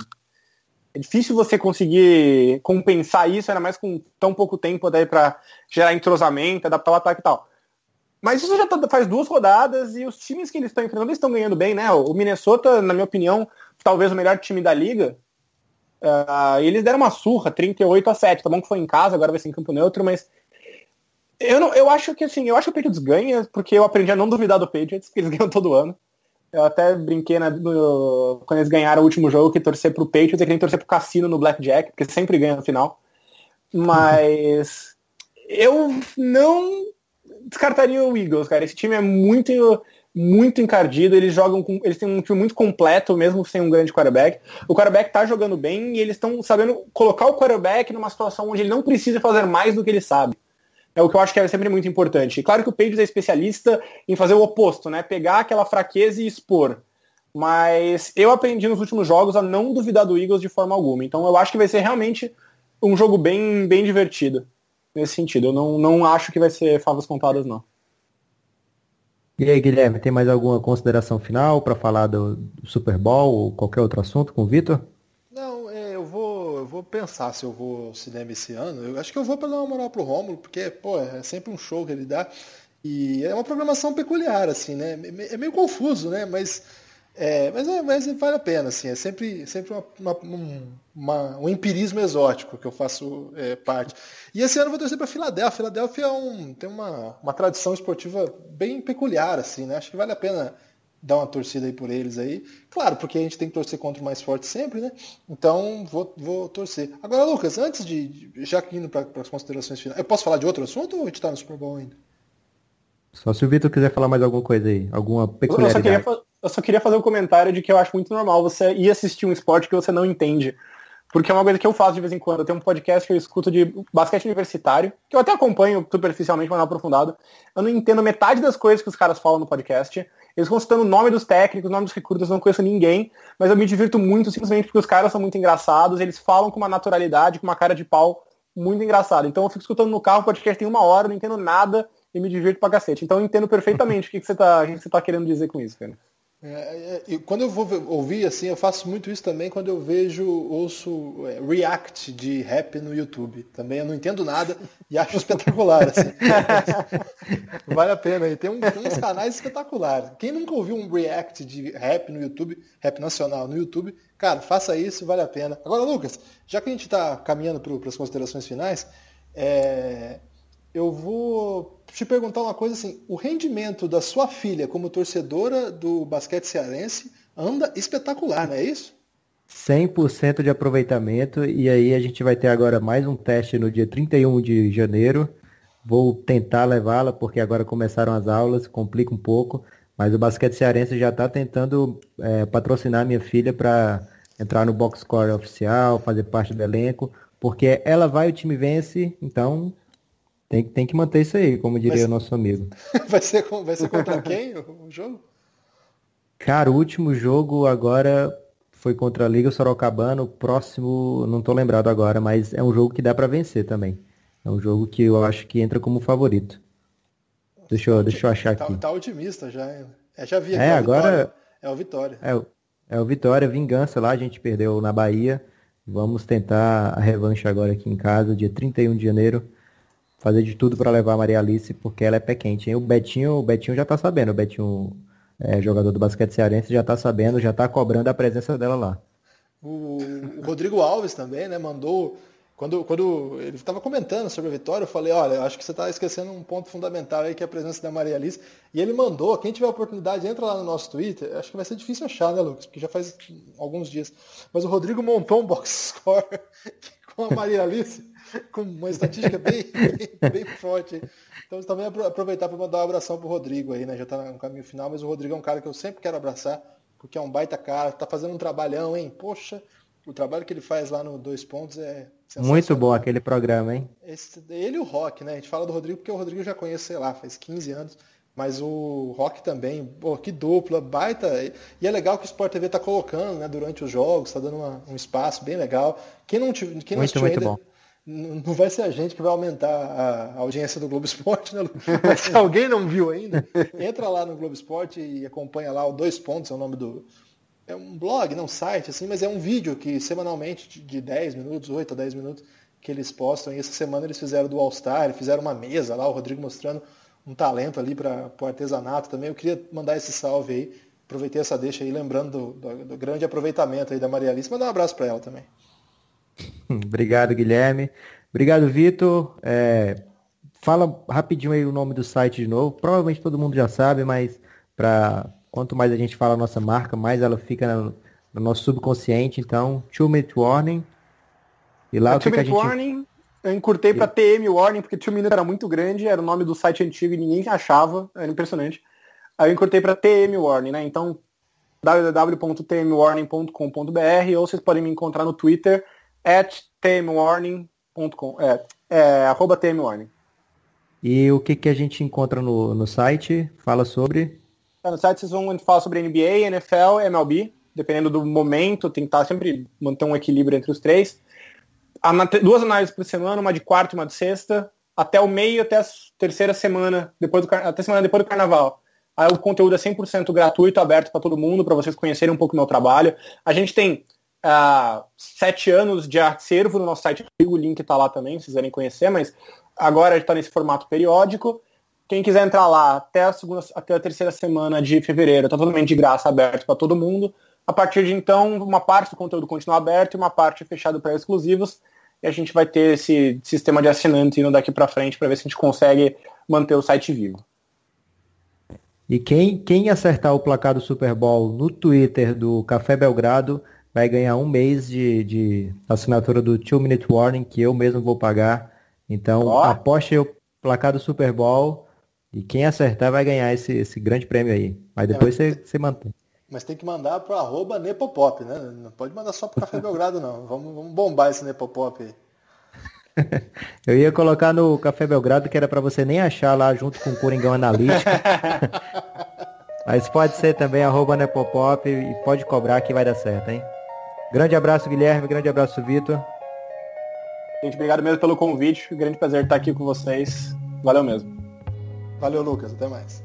é difícil você conseguir compensar isso, ainda mais com tão pouco tempo daí para gerar entrosamento, adaptar o ataque e tal. Mas isso já tá, faz duas rodadas e os times que eles estão enfrentando estão ganhando bem, né? O Minnesota, na minha opinião, talvez o melhor time da liga. Uh, eles deram uma surra, 38 a 7. Tá bom que foi em casa, agora vai ser em campo neutro, mas eu, não, eu acho que assim, eu acho que o Patriots ganha, porque eu aprendi a não duvidar do Patriots, eles ganham todo ano. Eu até brinquei né, no, quando eles ganharam o último jogo que torcer pro Patriots e que nem torcer pro Cassino no Blackjack, porque sempre ganha no final. Mas eu não descartaria o Eagles, cara. Esse time é muito muito encardido, eles jogam com, eles têm um time muito completo, mesmo sem um grande quarterback. O quarterback tá jogando bem e eles estão sabendo colocar o quarterback numa situação onde ele não precisa fazer mais do que ele sabe. É o que eu acho que é sempre muito importante. Claro que o Patriots é especialista em fazer o oposto, né? Pegar aquela fraqueza e expor. Mas eu aprendi nos últimos jogos a não duvidar do Eagles de forma alguma. Então eu acho que vai ser realmente um jogo bem, bem divertido nesse sentido. Eu não, não acho que vai ser favas contadas, não. E aí, Guilherme, tem mais alguma consideração final para falar do Super Bowl ou qualquer outro assunto com o Vitor? Vou pensar se eu vou ao cinema esse ano. Eu acho que eu vou para dar uma moral pro Rômulo, porque, pô, é sempre um show que ele dá. E é uma programação peculiar, assim, né? É meio confuso, né? Mas É, mas, é, mas vale a pena, assim, é sempre, sempre uma, uma, um, uma, um empirismo exótico que eu faço é, parte. E esse ano eu vou torcer para Filadélfia. Filadélfia é um, tem uma, uma tradição esportiva bem peculiar, assim, né? Acho que vale a pena dar uma torcida aí por eles aí. Claro, porque a gente tem que torcer contra o mais forte sempre, né? Então vou, vou torcer. Agora, Lucas, antes de. Já indo para as considerações finais, eu posso falar de outro assunto ou a gente está no Super Bowl ainda? Só se o Vitor quiser falar mais alguma coisa aí, alguma peculiaridade. Eu só, queria, eu só queria fazer um comentário de que eu acho muito normal você ir assistir um esporte que você não entende. Porque é uma coisa que eu faço de vez em quando. Eu tenho um podcast que eu escuto de basquete universitário, que eu até acompanho superficialmente, mas não aprofundado. Eu não entendo metade das coisas que os caras falam no podcast. Eles vão citando o nome dos técnicos, o nome dos recrutas, não conheço ninguém, mas eu me divirto muito simplesmente porque os caras são muito engraçados, eles falam com uma naturalidade, com uma cara de pau muito engraçada. Então eu fico escutando no carro, o podcast tem uma hora, não entendo nada, e me divirto pra cacete. Então eu entendo perfeitamente o que, que, você tá, que você tá querendo dizer com isso, cara. É, é, quando eu vou ouvir, assim, eu faço muito isso também quando eu vejo, ouço é, react de rap no YouTube. Também eu não entendo nada e acho espetacular. Assim. vale a pena. E tem, um, tem uns canais espetaculares. Quem nunca ouviu um react de rap no YouTube, rap nacional no YouTube, cara, faça isso, vale a pena. Agora, Lucas, já que a gente está caminhando para as considerações finais, é, eu vou te perguntar uma coisa assim, o rendimento da sua filha como torcedora do basquete cearense anda espetacular, não é isso? 100% de aproveitamento e aí a gente vai ter agora mais um teste no dia 31 de janeiro. Vou tentar levá-la porque agora começaram as aulas, complica um pouco, mas o basquete cearense já está tentando é, patrocinar minha filha para entrar no box score oficial, fazer parte do elenco, porque ela vai, o time vence, então tem, tem que manter isso aí, como diria o nosso amigo. vai, ser, vai ser contra quem o, jogo? Cara, o último jogo agora foi contra a Liga Sorocabana. O próximo, não tô lembrado agora, mas é um jogo que dá para vencer também. É um jogo que eu acho que entra como favorito. Deixa eu, deixa eu achar tá, aqui. Tá otimista já. É, já vi aqui. É, agora. É o Vitória. É, é o Vitória, vingança lá. A gente perdeu na Bahia. Vamos tentar a revanche agora aqui em casa, dia 31 de janeiro fazer de tudo para levar a Maria Alice, porque ela é pé quente. Hein? O Betinho, o Betinho já tá sabendo, o Betinho, é, jogador do basquete cearense, já tá sabendo, já tá cobrando a presença dela lá. O, o Rodrigo Alves também, né, mandou. Quando, quando ele estava comentando sobre a vitória, eu falei, olha, acho que você está esquecendo um ponto fundamental aí, que é a presença da Maria Alice. E ele mandou, quem tiver oportunidade, entra lá no nosso Twitter. Acho que vai ser difícil achar, né, Lucas? Porque já faz alguns dias. Mas o Rodrigo montou um box score com a Maria Alice com uma estatística bem, bem, bem forte. Então também aproveitar para mandar um abração pro Rodrigo aí, né? Já está no caminho final, mas o Rodrigo é um cara que eu sempre quero abraçar, porque é um baita cara, tá fazendo um trabalhão, hein? Poxa, o trabalho que ele faz lá no Dois Pontos é Muito bom aquele programa, hein? Esse, ele e o Rock, né? A gente fala do Rodrigo porque o Rodrigo já conhece, sei lá, faz 15 anos. Mas o Rock também, pô, que dupla, baita. E é legal que o Sport TV tá colocando, né, durante os jogos, tá dando uma, um espaço bem legal. Quem não, quem não muito, muito ainda, bom não vai ser a gente que vai aumentar a audiência do Globo Esporte, né, Mas se alguém não viu ainda, entra lá no Globo Esporte e acompanha lá o Dois Pontos, é o nome do. É um blog, não um site, assim, mas é um vídeo que semanalmente, de 10 minutos, 8 a 10 minutos, que eles postam. E essa semana eles fizeram do All-Star, fizeram uma mesa lá, o Rodrigo mostrando um talento ali para o artesanato também. Eu queria mandar esse salve aí. Aproveitei essa deixa aí, lembrando do, do, do grande aproveitamento aí da Maria Alice. Mandar um abraço para ela também. Obrigado, Guilherme. Obrigado, Vitor. É, fala rapidinho aí o nome do site de novo. Provavelmente todo mundo já sabe, mas para quanto mais a gente fala a nossa marca, mais ela fica no, no nosso subconsciente. Então, Two Minute Warning. E lá é, o que, que a gente... Warning, eu encurtei para TM Warning, porque Two Minute era muito grande, era o nome do site antigo e ninguém achava, era impressionante. Aí eu encurtei para TM Warning, né? Então, www.tmwarning.com.br ou vocês podem me encontrar no Twitter at tmwarning.com, é, é, arroba tmwarning. E o que, que a gente encontra no, no site? Fala sobre? É, no site vocês vão falar sobre NBA, NFL, MLB, dependendo do momento, tentar sempre manter um equilíbrio entre os três. Duas análises por semana, uma de quarta e uma de sexta, até o meio, até a terceira semana, depois do, até semana depois do carnaval. Aí o conteúdo é 100% gratuito, aberto para todo mundo, para vocês conhecerem um pouco do meu trabalho. A gente tem sete anos de arte servo no nosso site, o link está lá também, se quiserem conhecer, mas agora está nesse formato periódico. Quem quiser entrar lá até a, segunda, até a terceira semana de fevereiro, tá totalmente de graça, aberto para todo mundo. A partir de então, uma parte do conteúdo continua aberto e uma parte fechada para exclusivos. E a gente vai ter esse sistema de assinante indo daqui para frente para ver se a gente consegue manter o site vivo. E quem, quem acertar o placar do Super Bowl no Twitter do Café Belgrado vai ganhar um mês de, de assinatura do Two Minute Warning, que eu mesmo vou pagar. Então, oh. aposte o placar do Super Bowl e quem acertar vai ganhar esse, esse grande prêmio aí. Mas depois é, você, você mantém. Mas tem que mandar pro arroba Nepopop, né? Não pode mandar só pro Café Belgrado, não. Vamos, vamos bombar esse Nepopop aí. Eu ia colocar no Café Belgrado que era para você nem achar lá junto com o Coringão Analítico. Mas pode ser também arroba Nepopop e pode cobrar que vai dar certo, hein? Grande abraço, Guilherme. Grande abraço, Vitor. Gente, obrigado mesmo pelo convite. Grande prazer estar aqui com vocês. Valeu mesmo. Valeu, Lucas. Até mais.